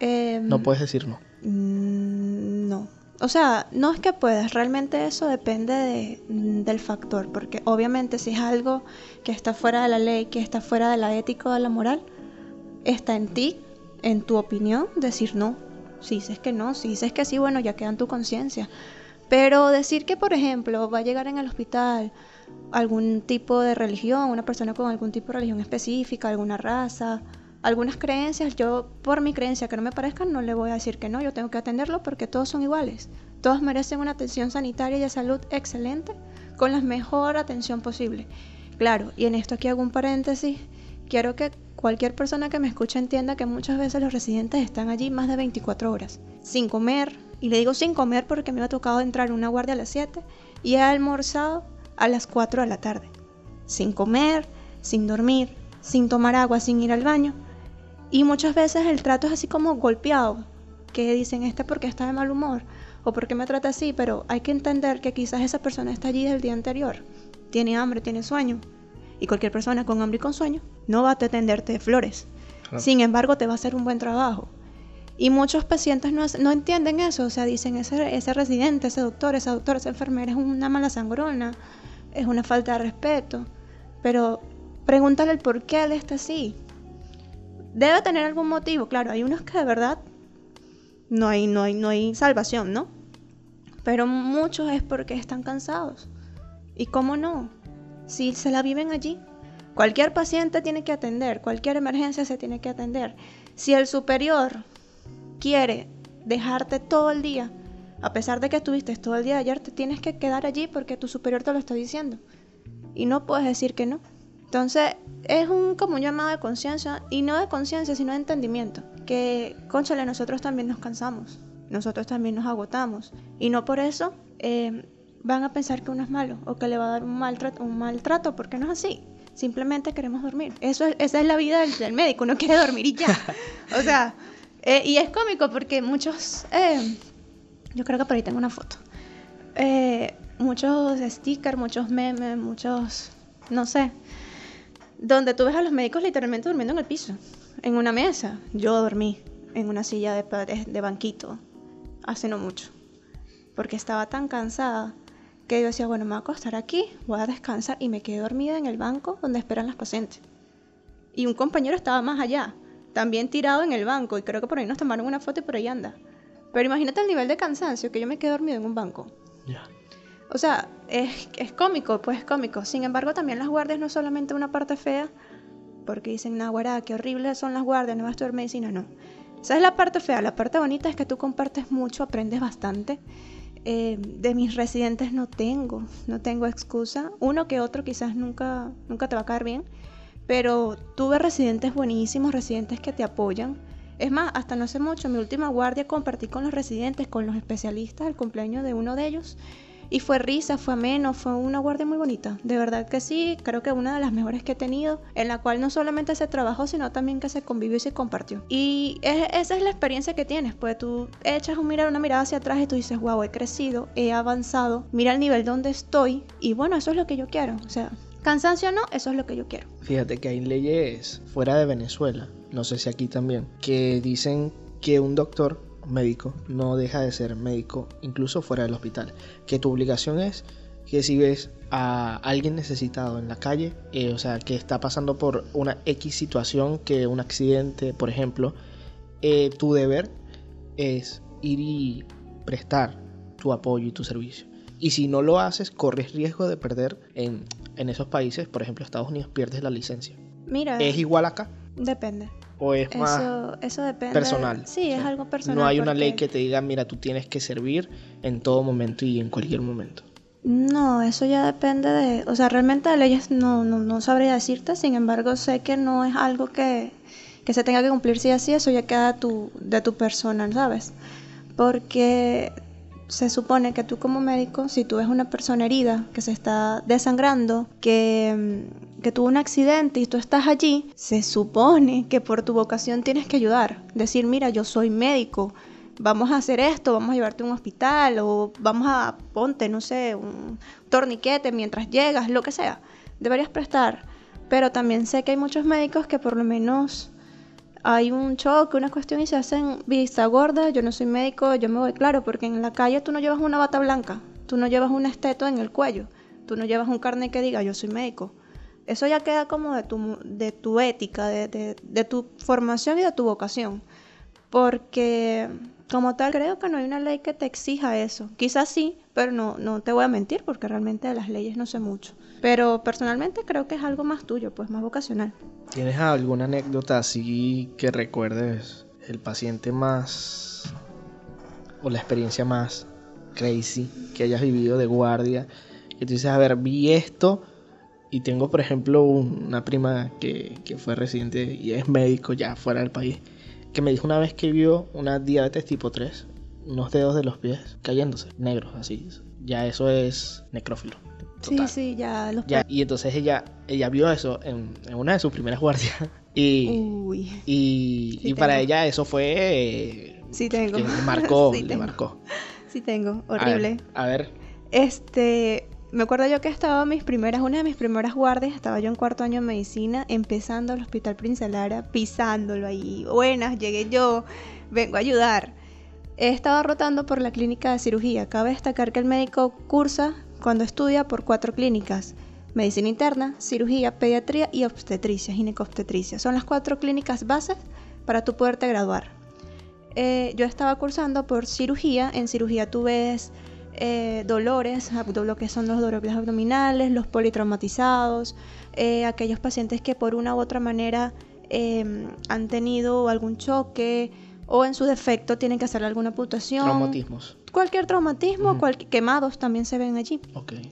Em, no puedes decir no. Mm, no. O sea, no es que puedas, realmente eso depende de, del factor, porque obviamente si es algo que está fuera de la ley, que está fuera de la ética o de la moral, está en ti, en tu opinión, decir no. Si dices que no, si dices que sí, bueno, ya queda en tu conciencia. Pero decir que, por ejemplo, va a llegar en el hospital algún tipo de religión, una persona con algún tipo de religión específica, alguna raza, algunas creencias, yo por mi creencia que no me parezcan no le voy a decir que no, yo tengo que atenderlo porque todos son iguales. Todos merecen una atención sanitaria y de salud excelente con la mejor atención posible. Claro, y en esto aquí hago un paréntesis, quiero que cualquier persona que me escuche entienda que muchas veces los residentes están allí más de 24 horas, sin comer, y le digo sin comer porque me ha tocado entrar en una guardia a las 7 y he almorzado a las 4 de la tarde. Sin comer, sin dormir, sin tomar agua, sin ir al baño. Y muchas veces el trato es así como golpeado, que dicen este porque está de mal humor o porque me trata así, pero hay que entender que quizás esa persona está allí del día anterior, tiene hambre, tiene sueño. Y cualquier persona con hambre y con sueño no va a atenderte de flores. Sin embargo, te va a hacer un buen trabajo. Y muchos pacientes no, no entienden eso, o sea, dicen, ese, ese residente, ese doctor, esa doctora, esa enfermera es una mala sangrona, es una falta de respeto. Pero pregúntale el por qué él está así. Debe tener algún motivo, claro, hay unos que de verdad no hay, no hay, no hay salvación, ¿no? Pero muchos es porque están cansados. ¿Y cómo no? Si se la viven allí. Cualquier paciente tiene que atender, cualquier emergencia se tiene que atender. Si el superior quiere dejarte todo el día, a pesar de que estuviste todo el día de ayer, te tienes que quedar allí porque tu superior te lo está diciendo. Y no puedes decir que no. Entonces, es un, como un llamado de conciencia, y no de conciencia, sino de entendimiento. Que, conchale, nosotros también nos cansamos, nosotros también nos agotamos. Y no por eso eh, van a pensar que uno es malo o que le va a dar un maltrato, un maltrato porque no es así. Simplemente queremos dormir. Eso es, esa es la vida del, médico, uno quiere dormir y ya. o sea, eh, y es cómico porque muchos, eh, yo creo que por ahí tengo una foto, eh, muchos stickers, muchos memes, muchos, no sé, donde tú ves a los médicos literalmente durmiendo en el piso, en una mesa. Yo dormí en una silla de, de banquito hace no mucho, porque estaba tan cansada que yo decía, bueno, me voy a acostar aquí, voy a descansar y me quedé dormida en el banco donde esperan las pacientes. Y un compañero estaba más allá, también tirado en el banco y creo que por ahí nos tomaron una foto y por ahí anda. Pero imagínate el nivel de cansancio que yo me quedé dormido en un banco. O sea, es, es cómico, pues es cómico. Sin embargo, también las guardias no es solamente una parte fea, porque dicen, Nahuara, qué horribles son las guardias, no vas a estudiar medicina, no. Esa es la parte fea. La parte bonita es que tú compartes mucho, aprendes bastante eh, de mis residentes no tengo, no tengo excusa. Uno que otro quizás nunca, nunca te va a caer bien, pero tuve residentes buenísimos, residentes que te apoyan. Es más, hasta no hace mucho, mi última guardia compartí con los residentes, con los especialistas, el cumpleaños de uno de ellos. Y fue risa, fue ameno, fue una guardia muy bonita. De verdad que sí, creo que una de las mejores que he tenido, en la cual no solamente se trabajó, sino también que se convivió y se compartió. Y esa es la experiencia que tienes, pues tú echas un mirar, una mirada hacia atrás y tú dices, wow, he crecido, he avanzado, mira el nivel donde estoy y bueno, eso es lo que yo quiero. O sea, cansancio no, eso es lo que yo quiero. Fíjate que hay leyes fuera de Venezuela, no sé si aquí también, que dicen que un doctor médico no deja de ser médico incluso fuera del hospital. Que tu obligación es que si ves a alguien necesitado en la calle, eh, o sea, que está pasando por una X situación, que un accidente, por ejemplo, eh, tu deber es ir y prestar tu apoyo y tu servicio. Y si no lo haces, corres riesgo de perder en, en esos países, por ejemplo, Estados Unidos, pierdes la licencia. Mira. ¿Es igual acá? Depende o es más eso, depende. personal? Sí, es algo personal. No hay una ley que te diga, mira, tú tienes que servir en todo momento y en cualquier momento. No, eso ya depende de, o sea, realmente de leyes no, no, no sabría decirte, sin embargo sé que no es algo que, que se tenga que cumplir si así, eso ya queda tu, de tu personal, ¿sabes? Porque se supone que tú como médico, si tú ves una persona herida que se está desangrando, que, mm, que tuvo un accidente y tú estás allí, se supone que por tu vocación tienes que ayudar. Decir, mira, yo soy médico, vamos a hacer esto, vamos a llevarte a un hospital o vamos a ponte, no sé, un torniquete mientras llegas, lo que sea. Deberías prestar. Pero también sé que hay muchos médicos que por lo menos hay un choque, una cuestión y se hacen vista gorda, yo no soy médico, yo me voy claro, porque en la calle tú no llevas una bata blanca, tú no llevas un esteto en el cuello, tú no llevas un carnet que diga yo soy médico. Eso ya queda como de tu, de tu ética, de, de tu formación y de tu vocación. Porque como tal creo que no hay una ley que te exija eso. Quizás sí, pero no, no te voy a mentir porque realmente de las leyes no sé mucho. Pero personalmente creo que es algo más tuyo, pues más vocacional. ¿Tienes alguna anécdota así que recuerdes el paciente más o la experiencia más crazy que hayas vivido de guardia? Que tú dices, a ver, vi esto y tengo, por ejemplo, una prima que, que fue residente y es médico ya fuera del país, que me dijo una vez que vio una diabetes tipo 3, unos dedos de los pies cayéndose, negros así. Ya eso es necrófilo. Sí, sí, ya los ya, Y entonces ella, ella vio eso en, una de sus primeras guardias. Y, Uy. y, y para ella eso fue... Sí tengo. Que le marcó, le marcó. Sí tengo, horrible. A ver, Este, me acuerdo yo que estaba mis primeras, una de mis primeras guardias, estaba yo en cuarto año de medicina, empezando al Hospital Prince Lara, pisándolo ahí. Buenas, llegué yo, vengo a ayudar. He estado rotando por la clínica de cirugía. Cabe destacar que el médico cursa cuando estudia por cuatro clínicas. Medicina interna, cirugía, pediatría y obstetricia, ginecobstetricia. Son las cuatro clínicas bases para tú poderte graduar. Eh, yo estaba cursando por cirugía. En cirugía tú ves eh, dolores, lo que son los dolores abdominales, los politraumatizados, eh, aquellos pacientes que por una u otra manera em, han tenido algún choque o en su defecto tienen que hacer alguna amputación. Traumatismos cualquier traumatismo, quemados también se ven allí.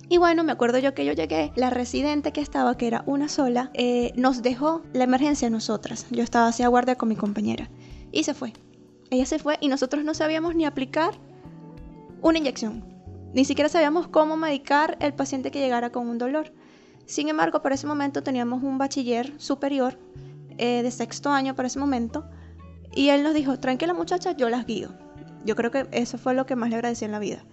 Y bueno, me acuerdo yo que yo llegué, la residente que estaba, que era una sola, eh, nos dejó la emergencia a nosotras. Yo estaba hacia guardia con mi compañera y se fue. Ella se fue y nosotros no sabíamos ni aplicar una inyección. Ni siquiera sabíamos cómo medicar el paciente que llegara con un dolor. Sin embargo, para ese momento teníamos un bachiller superior eh, de sexto año para ese momento y él nos dijo, tranquila muchacha, yo las guío. Yo creo que eso fue lo que más le agradecí en la vida.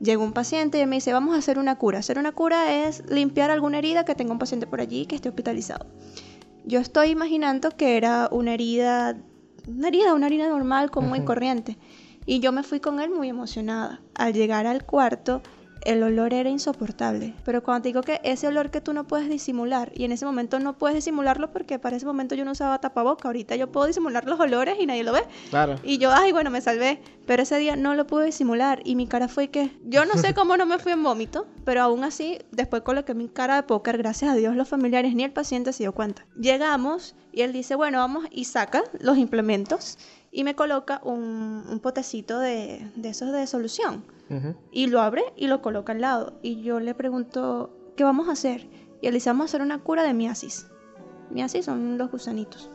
Llegó un paciente y me dice, vamos a hacer una cura. Hacer una cura es limpiar alguna herida que tenga un paciente por allí que esté hospitalizado. Yo estoy imaginando que era una herida, una herida, una herida normal, común y corriente. Y yo me fui con él muy emocionada. Al llegar al cuarto, el olor era insoportable. Pero cuando te digo que ese olor que tú no puedes disimular, y en ese momento no puedes disimularlo porque para ese momento yo no usaba tapaboca, ahorita yo puedo disimular los olores y nadie lo ve. Claro. Y yo, ay, bueno, me salvé. Pero ese día no lo pude disimular y mi cara fue que, yo no sé cómo no me fui en vómito, pero aún así, después coloqué mi cara de póker, gracias a Dios los familiares ni el paciente se dio cuenta. Llegamos y él dice, bueno, vamos y saca los implementos y me coloca un, un potecito de, de esos de solución. Y lo abre y lo coloca al lado. Y yo le pregunto, ¿qué vamos a hacer? Y él dice, vamos a hacer una cura de miasis. Miasis son los gusanitos.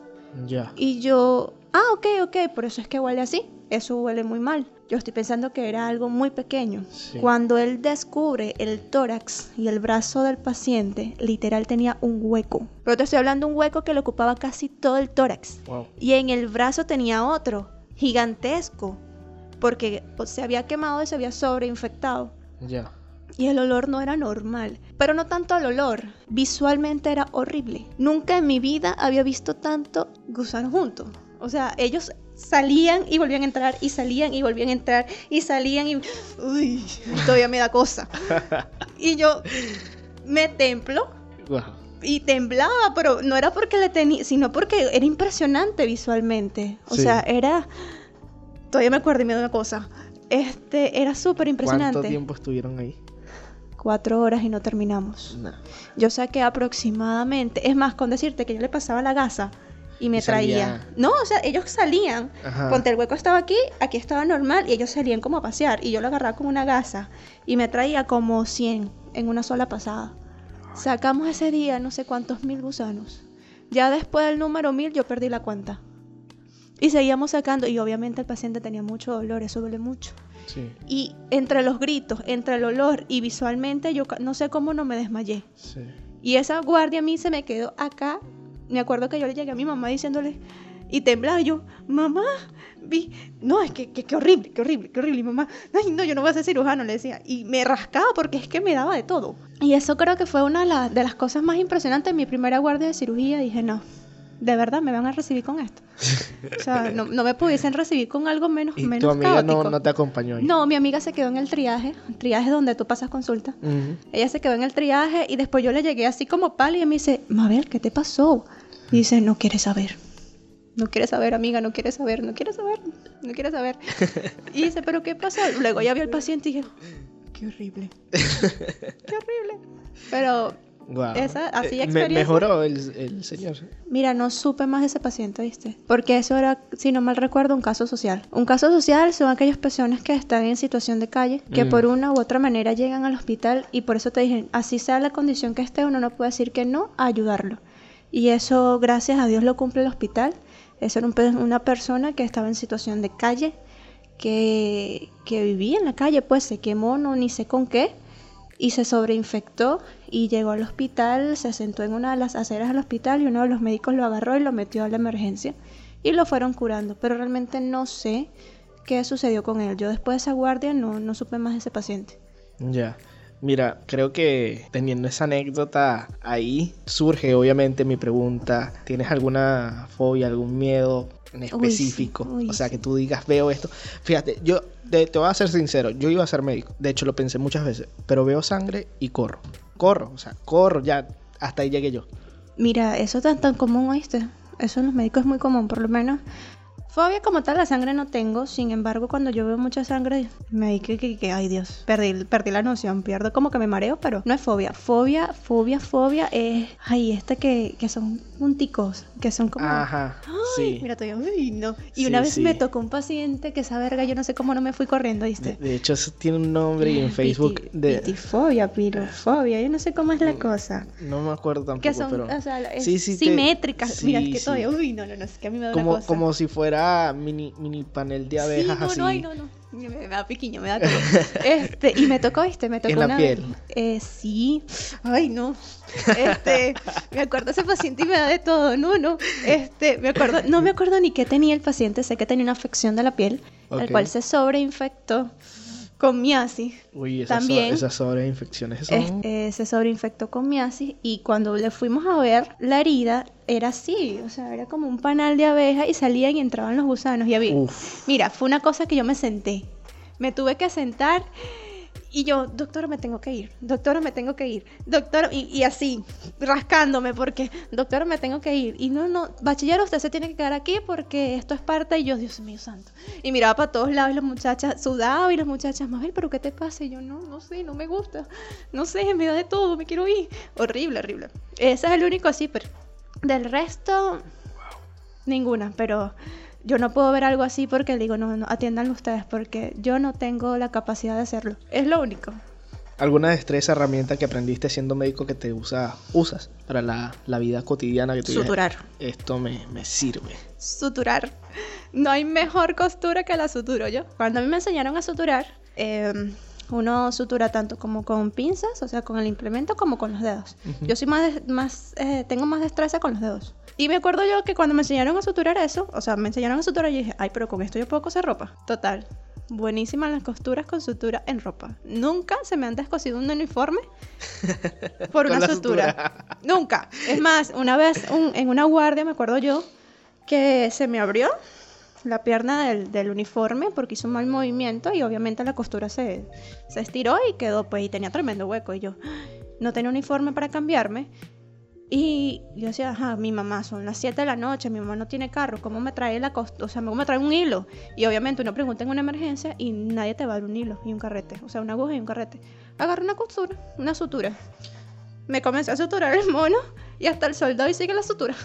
Ya. Y yo, ah, ok, ok, por eso es que huele así. Eso huele muy mal. Yo estoy pensando que era algo muy pequeño. Sí. Cuando él descubre el tórax y el brazo del paciente, literal tenía un hueco. Pero te estoy hablando de un hueco que le ocupaba casi todo el tórax. Wow. Y en el brazo tenía otro, gigantesco, porque pues, se había quemado y se había sobreinfectado. Ya. Y el olor no era normal. Pero no tanto el olor, visualmente era horrible. Nunca en mi vida había visto tanto gusano juntos. O sea, ellos salían y volvían a entrar y salían y volvían a entrar y salían y... Uy, todavía me da cosa. Y yo me templo Wow. y temblaba, pero no era porque le tenía, sino porque era impresionante visualmente. O Sí. sea, era... Todavía me acuerdo y me da una cosa. Este, era súper impresionante. ¿Cuánto tiempo estuvieron ahí? Cuatro horas y no terminamos. No. Yo saqué aproximadamente, es más, con decirte que yo le pasaba la gasa y me Y salía- traía. No, o sea, ellos salían. Ajá. Ponte el hueco estaba aquí, aquí estaba normal y ellos salían como a pasear y yo lo agarraba con una gasa y me traía como 100 en una sola pasada. Sacamos ese día no sé cuántos mil gusanos. Ya después del número mil yo perdí la cuenta. Y seguíamos sacando y obviamente el paciente tenía mucho dolor, eso duele mucho. Sí. Y entre los gritos, entre el olor y visualmente yo no sé cómo no me desmayé. Sí. Y esa guardia a mí se me quedó acá. Me acuerdo que yo le llegué a mi mamá diciéndole, y temblaba y yo, mamá, vi, no, es que, que, que horrible, qué horrible, qué horrible, y mamá, ay, no, yo no voy a ser cirujano, le decía. Y me rascaba porque es que me daba de todo. Y eso creo que fue una de, la- de las cosas más impresionantes en mi primera guardia de cirugía. Dije, no, de verdad me van a recibir con esto. O sea, no, no me pudiesen recibir con algo menos, Y menos tu amiga no, caótico. no te acompañó ahí. No, mi amiga se quedó en el triaje, triaje donde tú pasas consulta. Ella se quedó en el triaje y después yo le llegué así como pálida y me dice, Mabel, ¿qué te pasó? Y dice, no quiere saber. No quiere saber, amiga, no quiere saber, no quiere saber, no quiere saber. Y dice, ¿pero qué pasó? Luego ya vi al paciente y dije, qué horrible. Qué horrible. Pero, Guau. Esa- así Eh, me- mejoró el, el señor. mira, no supe más de ese paciente, ¿viste? Porque eso era, si no mal recuerdo, un caso social. Un caso social son aquellas personas que están en situación de calle, que Mm. por una u otra manera llegan al hospital y por eso te dije, así sea la condición que esté, uno no puede decir que no a ayudarlo. Y eso, gracias a Dios, lo cumple el hospital. Eso era un una persona que estaba en situación de calle, que, que vivía en la calle, pues se quemó, no ni sé con qué, y se sobreinfectó y llegó al hospital, se sentó en una de las aceras del hospital y uno de los médicos lo agarró y lo metió a la emergencia y lo fueron curando, pero realmente no sé qué sucedió con él. Yo después de esa guardia no, no supe más de ese paciente. Ya. Mira, creo que teniendo esa anécdota ahí, surge obviamente mi pregunta. ¿Tienes alguna fobia, algún miedo en específico? uy, o sea, que tú digas, veo esto. Fíjate, yo te, te voy a ser sincero, yo iba a ser médico. De hecho, lo pensé muchas veces, pero veo sangre y corro. Corro, o sea, corro, ya, hasta ahí llegué yo. Mira, eso tan tan común, ¿oíste? Eso en los médicos es muy común, por lo menos. Fobia como tal, la sangre no tengo. Sin embargo, cuando yo veo mucha sangre, me di que, que, que, ay Dios, perdí, perdí la noción, pierdo como que me mareo, pero no es fobia. Fobia, fobia, fobia es, ay, este que, que son punticos, que son como... Ajá, Ay, sí. mira, todavía, uy, no. Y Sí, una vez sí. me tocó un paciente que esa verga, yo no sé cómo no me fui corriendo, ¿viste? de hecho, eso tiene un nombre y en Facebook Piti- de... Pitifobia, pirofobia, yo no sé cómo es la cosa. No me acuerdo tampoco, Que son, pero... o sea, es Sí, sí, te- simétricas. Mira, es que todavía, uy, no, no, no, es que a mí me da como, cosa. como si fuera mini, mini panel de Sí, abejas no, así. no, ay, no, no. Me da piquiño, me da todo. Este, y me tocó, ¿viste? Me tocó En la una piel. Eh, sí. Ay, no. Este, me acuerdo ese paciente y me da de todo. No, no. Este, me acuerdo, no me acuerdo ni qué tenía el paciente. Sé que tenía una afección de la piel, Ok. el cual se sobreinfectó con miasis. Uy, esas, so- También. esas sobreinfecciones son... Este, se sobreinfectó con miasis y cuando le fuimos a ver la herida era así, o sea, era como un panal de abeja y salían y entraban los gusanos y había, Uf. Mira, fue una cosa que yo me senté. Me tuve que sentar y yo, doctora, me tengo que ir. Doctora, me tengo que ir. Doctora, y, así, rascándome porque, doctora, me tengo que ir. Y no, no, bachiller, usted se tiene que quedar aquí porque esto es parte. Y yo, Dios mío santo. Y miraba para todos lados y las muchachas sudaba y las muchachas, Mabel, ¿pero qué te pasa? Y yo, no, no sé, no me gusta. No sé, me da de todo, me quiero ir. Horrible, horrible. Ese es el único así, pero del resto, Ninguna, pero yo no puedo ver algo así porque digo, no, no, atiendan ustedes porque yo no tengo la capacidad de hacerlo. Es lo único. ¿Alguna destreza, herramienta que aprendiste siendo médico que te usa, usas para la, la vida cotidiana que tú digas, Suturar. Esto me, me sirve. Suturar. No hay mejor costura que la suturo yo. Cuando a mí me enseñaron a suturar, eh, uno sutura tanto como con pinzas, o sea, con el implemento, como con los dedos. Yo soy más, más eh, tengo más destreza con los dedos. Y me acuerdo yo que cuando me enseñaron a suturar eso, o sea, me enseñaron a suturar, yo dije, ay, pero con esto yo puedo coser ropa. Total. Buenísimas las costuras con sutura en ropa. Nunca se me han descosido un uniforme por una sutura. sutura. Nunca. Es más, una vez un- en una guardia, me acuerdo yo, que se me abrió la pierna del, del uniforme porque hizo un mal movimiento y obviamente la costura se, se estiró y quedó, pues, y tenía tremendo hueco. Y yo no tenía uniforme para cambiarme. Y yo decía, ajá, mi mamá, son las 7 de la noche, mi mamá no tiene carro, ¿cómo me trae la costura? O sea, ¿cómo me trae un hilo? Y obviamente uno pregunta en una emergencia y nadie te va a dar un hilo y un carrete, o sea, una aguja y un carrete. Agarré una costura, una sutura. Me comencé a suturar el mono y hasta el soldado y sigue la sutura.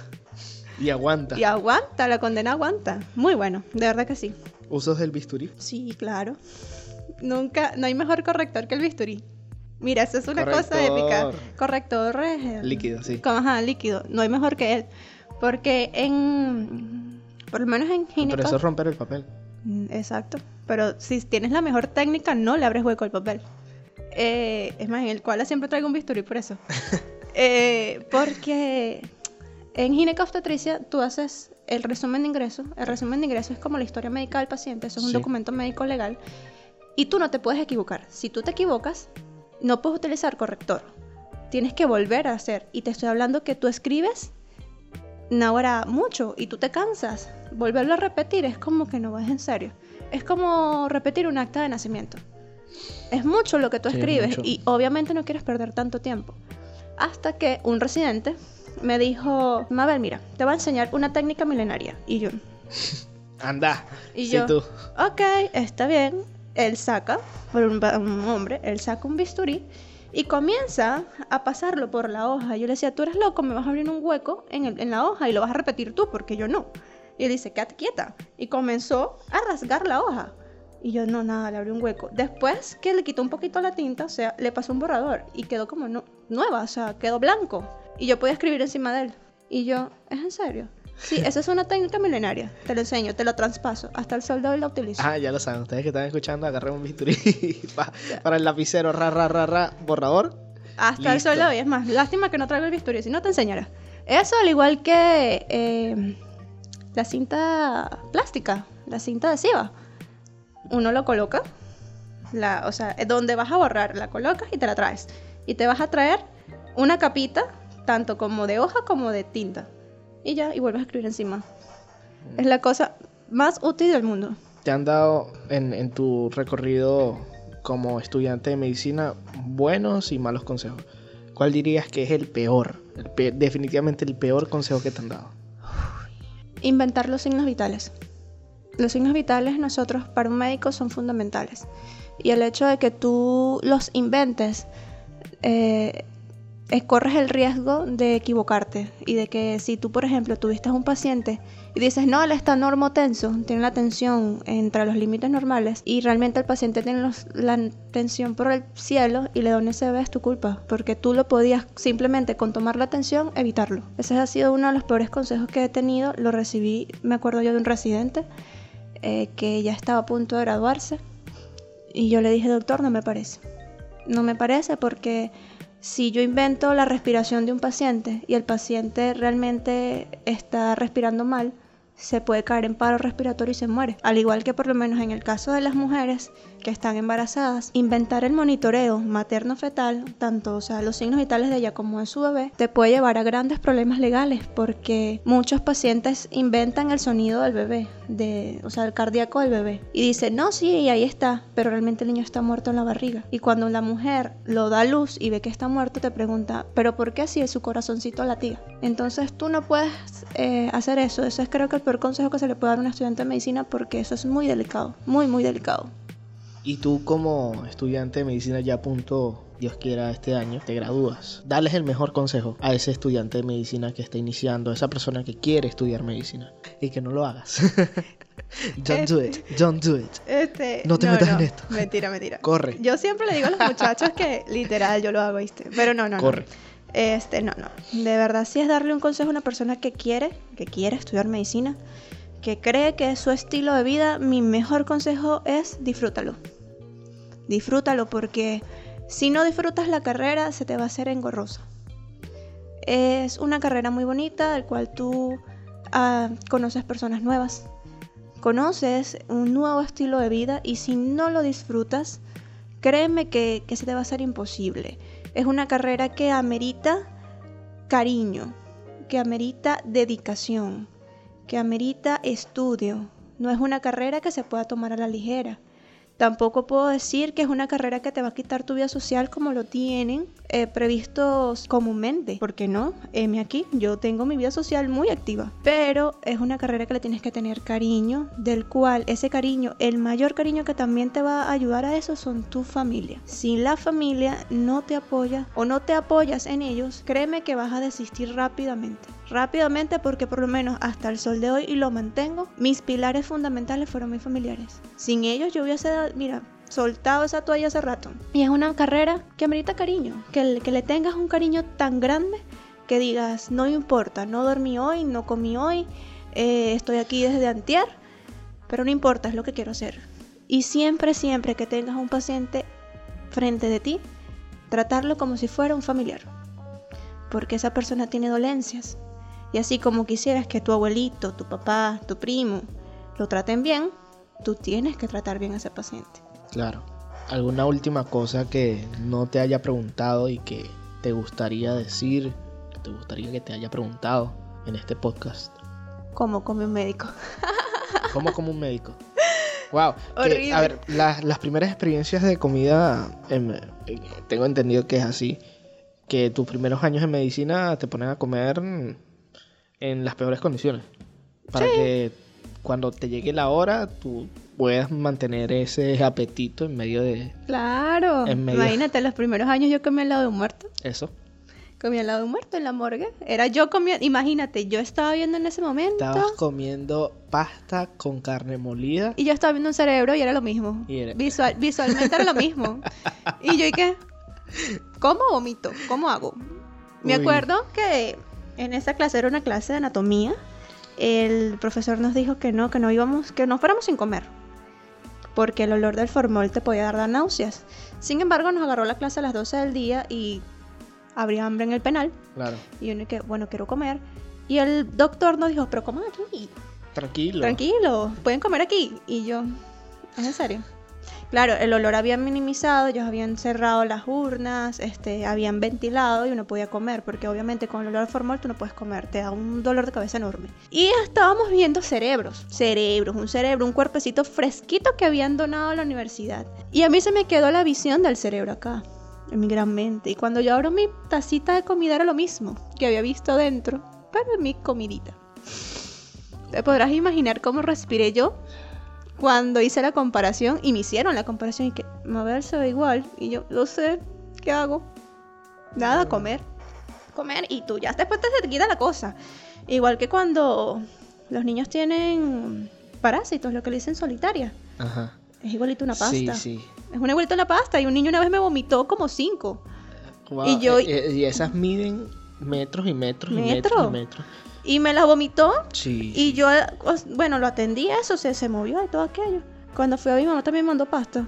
Y aguanta. Y aguanta, la condena aguanta. Muy bueno, de verdad que sí. ¿Usos del bisturí? Sí, claro. Nunca, no hay mejor corrector que el bisturí. Mira, esa es una cosa épica. Corrector. Líquido, sí. como, ajá, líquido. No hay mejor que él. Porque en. Por lo menos en Pero gineco. eso es romper el papel. Mm, Exacto. Pero si tienes la mejor técnica, no le abres hueco al papel. Eh, es más, en el cual siempre traigo un bisturí por eso. Eh, porque en ginecobstetricia tú haces el resumen de ingreso. El resumen de ingreso es como la historia médica del paciente. Eso es un Sí. documento médico legal. Y tú no te puedes equivocar. Si tú te equivocas, no puedes utilizar corrector. Tienes que volver a hacer. Y te estoy hablando que tú escribes ahora mucho y tú te cansas. Volverlo a repetir es como que no vas en serio. Es como repetir un acta de nacimiento. Es mucho lo que tú Sí, escribes y obviamente no quieres perder tanto tiempo. Hasta que un residente me dijo, Mabel, mira, te voy a enseñar una técnica milenaria. Y yo, Anda. Y sí, yo, tú. ok, está bien. Él saca, por un, hombre, él saca un bisturí y comienza a pasarlo por la hoja. Yo le decía, tú eres loco, me vas a abrir un hueco en, el- en la hoja y lo vas a repetir tú, porque yo no. Y él dice, quédate quieta. Y comenzó a rasgar la hoja. Y yo, no, nada, le abrí un hueco. Después que le quitó un poquito la tinta, o sea, le pasó un borrador y quedó como nu- nueva, o sea, quedó blanco. Y yo podía escribir encima de él. Y yo, ¿es en serio? Sí, esa es una técnica milenaria. Te lo enseño, te lo traspaso. Hasta el soldado la utilizo. Ah, ya lo saben. Ustedes que están escuchando, agarren un bisturí pa- para el lapicero, ra, ra, ra, ra, borrador. Hasta el soldado. Y es más, lástima que no traigo el bisturí, si no te enseñara. Eso al igual que eh, la cinta plástica, la cinta adhesiva. Uno lo coloca, la, o sea, donde vas a borrar, la colocas y te la traes. Y te vas a traer una capita, tanto como de hoja como de tinta. Y ya, y vuelves a escribir encima. Es la cosa más útil del mundo. ¿Te han dado en, en tu recorrido como estudiante de medicina buenos y malos consejos? ¿Cuál dirías que es el peor? El pe- definitivamente el peor consejo que te han dado. Inventar los signos vitales. Los signos vitales nosotros para un médico son fundamentales. Y el hecho de que tú los inventes, eh, eh, corres el riesgo de equivocarte. Y de que si tú, por ejemplo, tuviste un paciente y dices, no, él está normotenso, tiene la tensión entre los límites normales, y realmente el paciente tiene la tensión por el cielo y le da un SB, es tu culpa. Porque tú lo podías simplemente con tomar la tensión evitarlo. Ese ha sido uno de los peores consejos que he tenido. Lo recibí, me acuerdo yo de un residente eh, que ya estaba a punto de graduarse Y yo le dije, doctor, no me parece. No me parece porque si yo invento la respiración de un paciente y el paciente realmente está respirando mal, se puede caer en paro respiratorio y se muere. Al igual que por lo menos en el caso de las mujeres que están embarazadas, inventar el monitoreo materno-fetal, tanto o sea, los signos vitales de ella como de su bebé, te puede llevar a grandes problemas legales porque muchos pacientes inventan el sonido del bebé, de, o sea, el cardíaco del bebé, y dicen, no, sí, ahí está, pero realmente el niño está muerto en la barriga. Y cuando la mujer lo da a luz y ve que está muerto, te pregunta, pero ¿por qué así su corazoncito latía? Entonces tú no puedes eh, hacer eso, eso es creo que el peor consejo que se le puede dar a un estudiante de medicina porque eso es muy delicado, muy, muy delicado. Y tú como estudiante de medicina ya a punto, Dios quiera, este año, te gradúas. Dales el mejor consejo a ese estudiante de medicina que está iniciando, a esa persona que quiere estudiar medicina. Y que no lo hagas. don't do it, don't do it. Este, No te metas en esto. Mentira, mentira. Corre. Yo siempre le digo a los muchachos que literal yo lo hago, ¿viste? Pero no, no, no. Corre. Este, no, no. De verdad, sí es darle un consejo a una persona que quiere, que quiere estudiar medicina, que cree que es su estilo de vida. Mi mejor consejo es disfrútalo. Disfrútalo porque si no disfrutas la carrera, se te va a hacer engorrosa. Es una carrera muy bonita, del cual tú ah, conoces personas nuevas, conoces un nuevo estilo de vida y si no lo disfrutas, créeme que, que se te va a hacer imposible. Es una carrera que amerita cariño, que amerita dedicación, que amerita estudio. No es una carrera que se pueda tomar a la ligera. Tampoco puedo decir que es una carrera que te va a quitar tu vida social como lo tienen eh, previstos comúnmente. Porque no, heme aquí, yo tengo mi vida social muy activa. Pero es una carrera que le tienes que tener cariño, del cual ese cariño, el mayor cariño que también te va a ayudar a eso son tu familia. Si la familia no te apoya o no te apoyas en ellos, créeme que vas a desistir rápidamente rápidamente porque por lo menos hasta el sol de hoy y lo mantengo, mis pilares fundamentales fueron mis familiares. Sin ellos yo hubiese, mira, soltado esa toalla hace rato. Y es una carrera que amerita cariño, que, que le tengas un cariño tan grande que digas, no importa, no dormí hoy, no comí hoy, eh, estoy aquí desde antier, pero no importa, es lo que quiero hacer. Y siempre, siempre que tengas un paciente frente de ti, tratarlo como si fuera un familiar. Porque esa persona tiene dolencias, y así como quisieras que tu abuelito, tu papá, tu primo lo traten bien, tú tienes que tratar bien a ese paciente. Claro. ¿Alguna última cosa que no te haya preguntado y que te gustaría decir, que te gustaría que te haya preguntado en este podcast? ¿Cómo come un médico? ¿Cómo como un médico? Wow. Horrible. a ver, la- las primeras experiencias de comida, em, eh, tengo entendido que es así. Que tus primeros años en medicina te ponen a comer en las peores condiciones. Para que cuando te llegue la hora, tú puedas mantener ese apetito en medio de Claro. En medio. Imagínate, los primeros años yo comí al lado de un muerto. eso. Comí al lado de un muerto en la morgue. Era yo comiendo, imagínate, yo estaba viendo en ese momento Estabas comiendo pasta con carne molida. y yo estaba viendo un cerebro y era lo mismo. Y era- Visual, visualmente era lo mismo. Y yo, ¿y qué? ¿Cómo vomito? ¿Cómo hago? Me Uy. acuerdo que en esa clase era una clase de anatomía. El profesor nos dijo que no, que no íbamos, que no fuéramos sin comer. Porque el olor del formol te podía dar náuseas. Sin embargo, nos agarró la clase a las 12 del día y habría hambre en el penal. Claro. Y uno que, bueno, quiero comer. Y el doctor nos dijo, pero coman aquí. Tranquilo. Tranquilo, pueden comer aquí. Y yo, ¿es en serio? Claro, el olor había minimizado, ellos habían cerrado las urnas, este, habían ventilado y uno podía comer, porque obviamente con el olor al formol tú no puedes comer, te da un dolor de cabeza enorme. Y estábamos viendo cerebros, cerebros, un cerebro, un cuerpecito fresquito que habían donado a la universidad. Y a mí se me quedó la visión del cerebro acá, en mi gran mente. Y cuando yo abro mi tacita de comida era lo mismo que había visto dentro, pero en mi comidita. Te podrás imaginar cómo respiré yo cuando hice la comparación y me hicieron la comparación y que Mabel se ve igual y yo lo sé, ¿qué hago? Nada, comer. Comer y tú ya después te quita la cosa. Igual que cuando los niños tienen parásitos, lo que le dicen solitaria. Ajá. Es igualito una Sí, pasta. sí. Es una igualito una pasta y un niño una vez me vomitó como cinco. Wow, Y yo- eh, eh, y esas miden metros y metros y metros ¿Metro? y metros. Y me las vomitó Sí. y yo, bueno, lo atendí eso, se, se movió y todo aquello. Cuando fui a mi mamá también mandó pasta.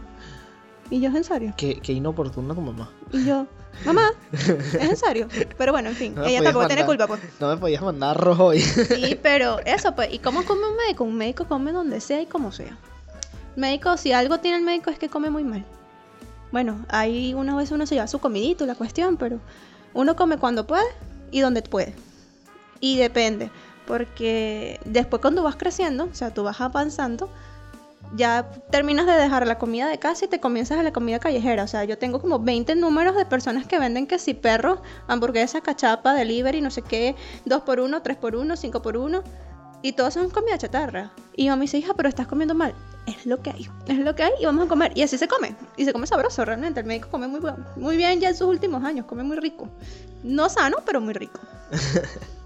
Y yo, ¿es en serio? Qué, qué inoportuna tu mamá. Y yo, mamá, ¿es en serio? Pero bueno, en fin, No ella tampoco tiene culpa, pues. No me podías mandar rojo hoy. Sí, pero eso, pues. ¿Y cómo come un médico? Un médico come donde sea y como sea. Médico, si algo tiene el médico es que come muy mal. Bueno, ahí una vez uno se lleva su comidito, la cuestión, pero uno come cuando puede y donde puede. Y depende, porque después cuando vas creciendo, o sea, tú vas avanzando, ya terminas de dejar la comida de casa y te comienzas a la comida callejera. O sea, yo tengo como 20 números de personas que venden que si perros, hamburguesa, cachapa, delivery, no sé qué, 2 por 1 3 por 1 5 por 1 y todos son comida chatarra. Y mami dice, hija, pero estás comiendo mal. Es lo que hay, es lo que hay y vamos a comer. Y así se come. Y se come sabroso realmente. El médico come muy, muy bien ya en sus últimos años, come muy rico. No sano, pero muy rico.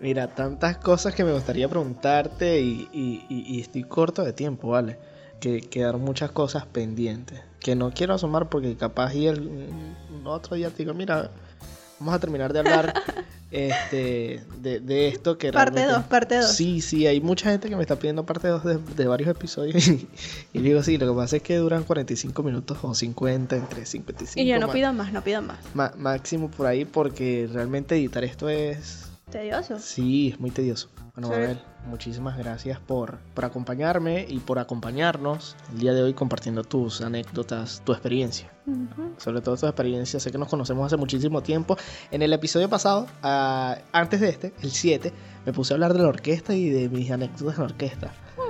Mira, tantas cosas que me gustaría preguntarte y, y- y- estoy corto de tiempo, ¿vale? Que quedaron muchas cosas pendientes. Que no quiero asomar porque capaz y el mm, otro día te digo, mira, vamos a terminar de hablar este, de, de esto que Parte realmente- 2, parte 2. Sí, sí, hay mucha gente que me está pidiendo parte 2 de, de varios episodios y, y digo, sí, lo que pasa es que duran 45 minutos o 50, entre 55 Y yo no pido más, no pido más. ma- máximo por ahí porque realmente editar esto es... Tedioso. Sí, es muy tedioso. Bueno, Sí. Mabel, muchísimas gracias por, por acompañarme y por acompañarnos el día de hoy compartiendo tus anécdotas, tu experiencia. Ujú. Sobre todo tu experiencia, sé que nos conocemos hace muchísimo tiempo. En el episodio pasado, ah, antes de este, el 7, me puse a hablar de la orquesta y de mis anécdotas en la orquesta. Uh,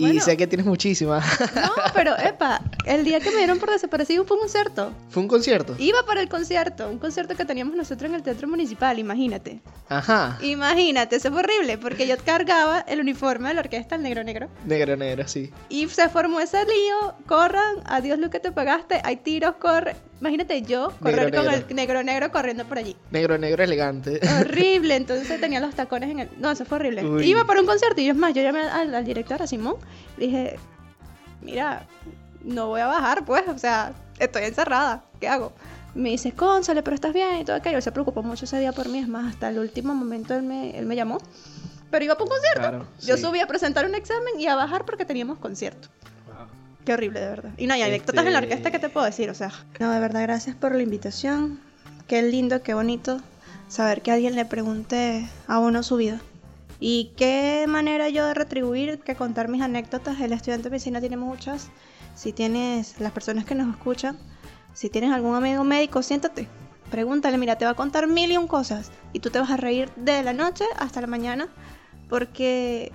Y Bueno. sé que tienes muchísimas. no, pero epa, el día que me dieron por desaparecido fue un concierto. Fue un concierto. Iba para el concierto, un concierto que teníamos nosotros en el Teatro Municipal, imagínate. Ajá. Imagínate, eso fue horrible, porque yo cargaba el uniforme de la orquesta, el negro negro, Negro, negro, sí. y se formó ese lío, corran, adiós lo que te pagaste, hay tiros, corre. Imagínate yo correr Negro, con negro. el negro negro corriendo por allí. Negro, negro, elegante. Horrible, entonces tenía los tacones en el... No, eso fue horrible. Uy. Iba para un concierto y yo es más, yo llamé al, al director, a Simón, le dije, mira, no voy a bajar, pues, o sea, estoy encerrada, ¿qué hago? Me dice, cónsale, pero estás bien y todo aquello. Él se preocupó mucho ese día por mí, es más, hasta el último momento él me, él me llamó. Pero iba para un concierto. Claro, Yo sí. subí a presentar un examen y a bajar porque teníamos concierto. Qué horrible, de verdad. Y no, hay anécdotas en la Este- orquesta que te puedo decir, o sea. No, de verdad, gracias por la invitación. Qué lindo, qué bonito saber que alguien le pregunte a uno su vida. Y qué manera yo de retribuir que contar mis anécdotas. El estudiante de medicina tiene muchas. Si tienes, las personas que nos escuchan, si tienes algún amigo médico, siéntate. Pregúntale, mira, te va a contar mil y un cosas. Y tú te vas a reír de la noche hasta la mañana. Porque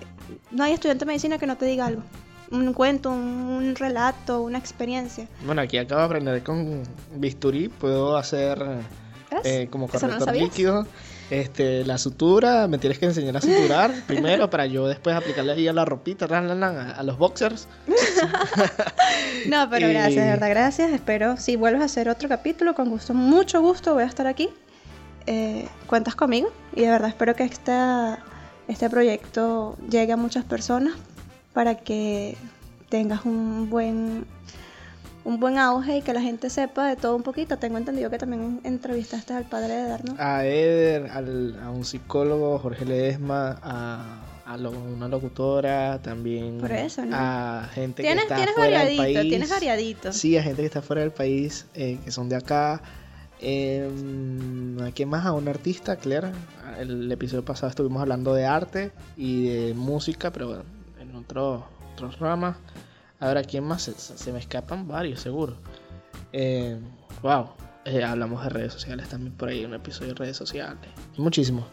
no hay estudiante de medicina que no te diga algo. Un cuento, un, relato, una experiencia. Bueno, aquí acabo de aprender con bisturí. Puedo hacer eh, como no corrector sabías. líquido. Este, la sutura, me tienes que enseñar a suturar primero para yo después aplicarle ahí a la ropita, ran, ran, ran, a, a los boxers. No, pero Y- gracias, de verdad, gracias. Espero si vuelves a hacer otro capítulo, con gusto, mucho gusto, voy a estar aquí. Eh, cuentas conmigo y de verdad espero que esta, este proyecto llegue a muchas personas para que tengas un buen un buen auge y que la gente sepa de todo un poquito. Tengo entendido que también entrevistaste al padre de Darno. A Eder, al- a un psicólogo, Jorge Ledesma, a, a lo- una locutora, también Por eso, ¿no? a gente que está tienes fuera del país. tienes variadito. Sí, a gente que está fuera del país, eh, que son de acá. Eh, ¿A quién más? A un artista, Claire. El episodio pasado estuvimos hablando de arte y de música, pero bueno, otros ramas. A ver, ¿a quién más? Se, se me escapan varios, seguro. Eh, wow. Eh, hablamos de redes sociales también por ahí, un episodio de redes sociales. Muchísimo.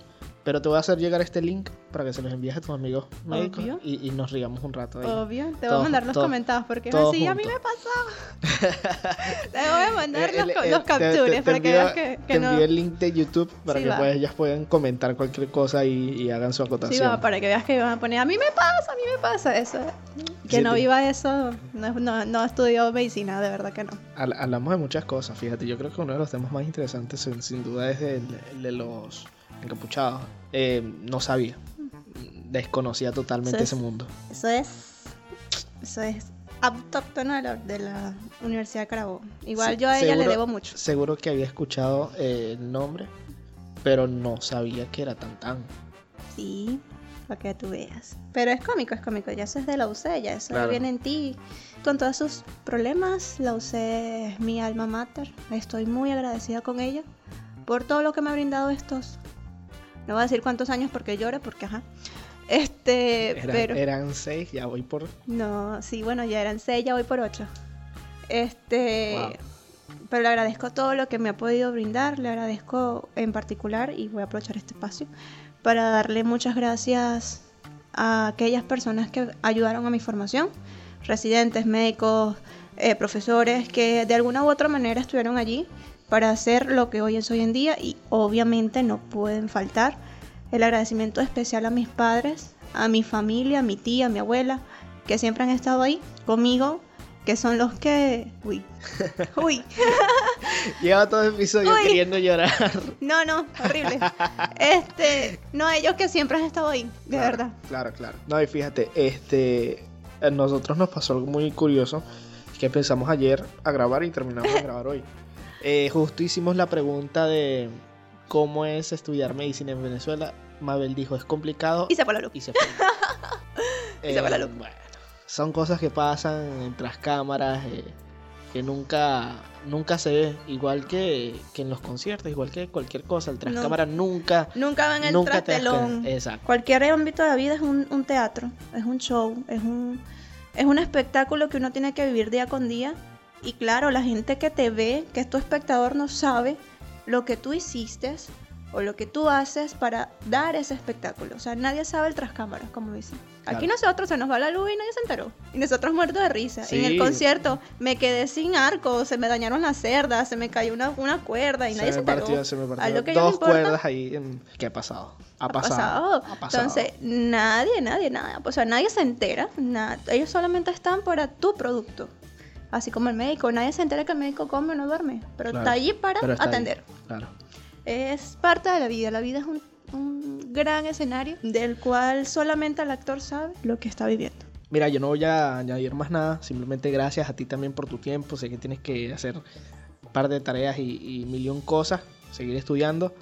Pero te voy a hacer llegar este link para que se los envíes a tus amigos médicos y, y nos rigamos un rato ahí. Obvio, te voy a mandar los comentados porque es así, a mí me pasaba. te voy a mandar los, el- los captures te- te para que envío- veas que, que te no. envío el link de YouTube para Sí, que pues ellas puedan comentar cualquier cosa y, y hagan su Sí, acotación. va, para que veas que van a poner, a mí me pasa, a mí me pasa eso. Que Sí, no viva eso, no, no, no estudió medicina, de verdad que no. Habl- Hablamos de muchas cosas, fíjate, yo creo que uno de los temas más interesantes sin, sin duda es el, el de los encapuchados. Eh, no sabía, desconocía totalmente ese mundo. Eso es, eso es autóctono de la, de la Universidad de Carabobo. Igual Sí, yo a ella le seguro- debo mucho. Seguro que había escuchado eh, el nombre, pero no sabía que era tan tan. Sí, para que tú veas. Pero es cómico, es cómico, ya eso es de la UC, ya eso Claro. viene en ti. Con todos sus problemas, la UC es mi alma mater. Estoy muy agradecida con ella por todo lo que me ha brindado estos. No voy a decir cuántos años porque llore, porque ajá. Este, pero. Eran seis, ya voy por... No, sí, bueno, ya eran seis, ya voy por ocho. Este. Wow. Pero le agradezco todo lo que me ha podido brindar, le agradezco en particular, y voy a aprovechar este espacio, para darle muchas gracias a aquellas personas que ayudaron a mi formación, residentes, médicos, eh, profesores, que de alguna u otra manera estuvieron allí para hacer lo que hoy es hoy en día, y obviamente no pueden faltar el agradecimiento especial a mis padres, a mi familia, a mi tía, a mi abuela, que siempre han estado ahí conmigo, que son los que... Uy, uy, Lleva todo el episodio Uy. queriendo llorar. no, no, horrible. Este, no, ellos que siempre han estado ahí, de Claro, verdad. Claro, claro. No, y fíjate, este, a nosotros nos pasó algo muy curioso, que empezamos ayer a grabar y terminamos de grabar hoy. Eh, justo hicimos la pregunta de cómo es estudiar medicina en Venezuela. Mabel dijo, es complicado Y se fue la luz. y se fue. Y se fue la luz. Bueno, son cosas que pasan tras cámaras, eh, que nunca, nunca se ve, igual que, que en los conciertos, igual que cualquier cosa, el tras No. cámara nunca, Nunca ven el nunca trastelón. Exacto. Cualquier ámbito de la vida es un, un teatro, es un show, es un, es un espectáculo que uno tiene que vivir día con día. Y claro, la gente que te ve, que es tu espectador, no sabe lo que tú hiciste o lo que tú haces para dar ese espectáculo. O sea, nadie sabe el tras cámaras, como dicen. Aquí Claro. nosotros se nos va la luz y nadie se enteró. Y nosotros muertos de risa. En Sí. el concierto me quedé sin arco, se me dañaron las cerdas, se me cayó una, una cuerda y nadie se, me enteró. partió, se me partió que dos cuerdas ahí. en- ¿Qué ha pasado? Ha, ha pasado. pasado. Ha pasado. Entonces, nadie, nadie, nada. O sea, nadie se entera. nada. Ellos solamente están para tu producto. Así como el médico. Nadie se entera que el médico come o no duerme. Pero Claro, está allí para pero está ahí. atender. Claro. Es parte de la vida. La vida es un, un gran escenario del cual solamente el actor sabe lo que está viviendo. Mira, yo no voy a añadir más nada. Simplemente gracias a ti también por tu tiempo. Sé que tienes que hacer un par de tareas y, y millón cosas. Seguir estudiando.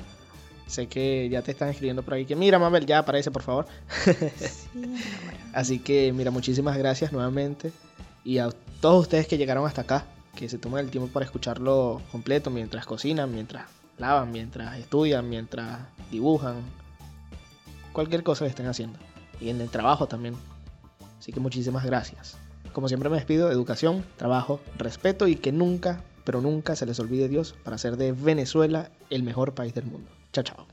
Sé que ya te están escribiendo por ahí que mira, Mabel, ya aparece, por favor. Así que, mira, muchísimas gracias nuevamente. Y a todos ustedes que llegaron hasta acá, que se toman el tiempo para escucharlo completo mientras cocinan, mientras lavan, mientras estudian, mientras dibujan. Cualquier cosa que estén haciendo. Y en el trabajo también. Así que muchísimas gracias. Como siempre me despido, educación, trabajo, respeto y que nunca, pero nunca se les olvide Dios para hacer de Venezuela el mejor país del mundo. Chao, chao.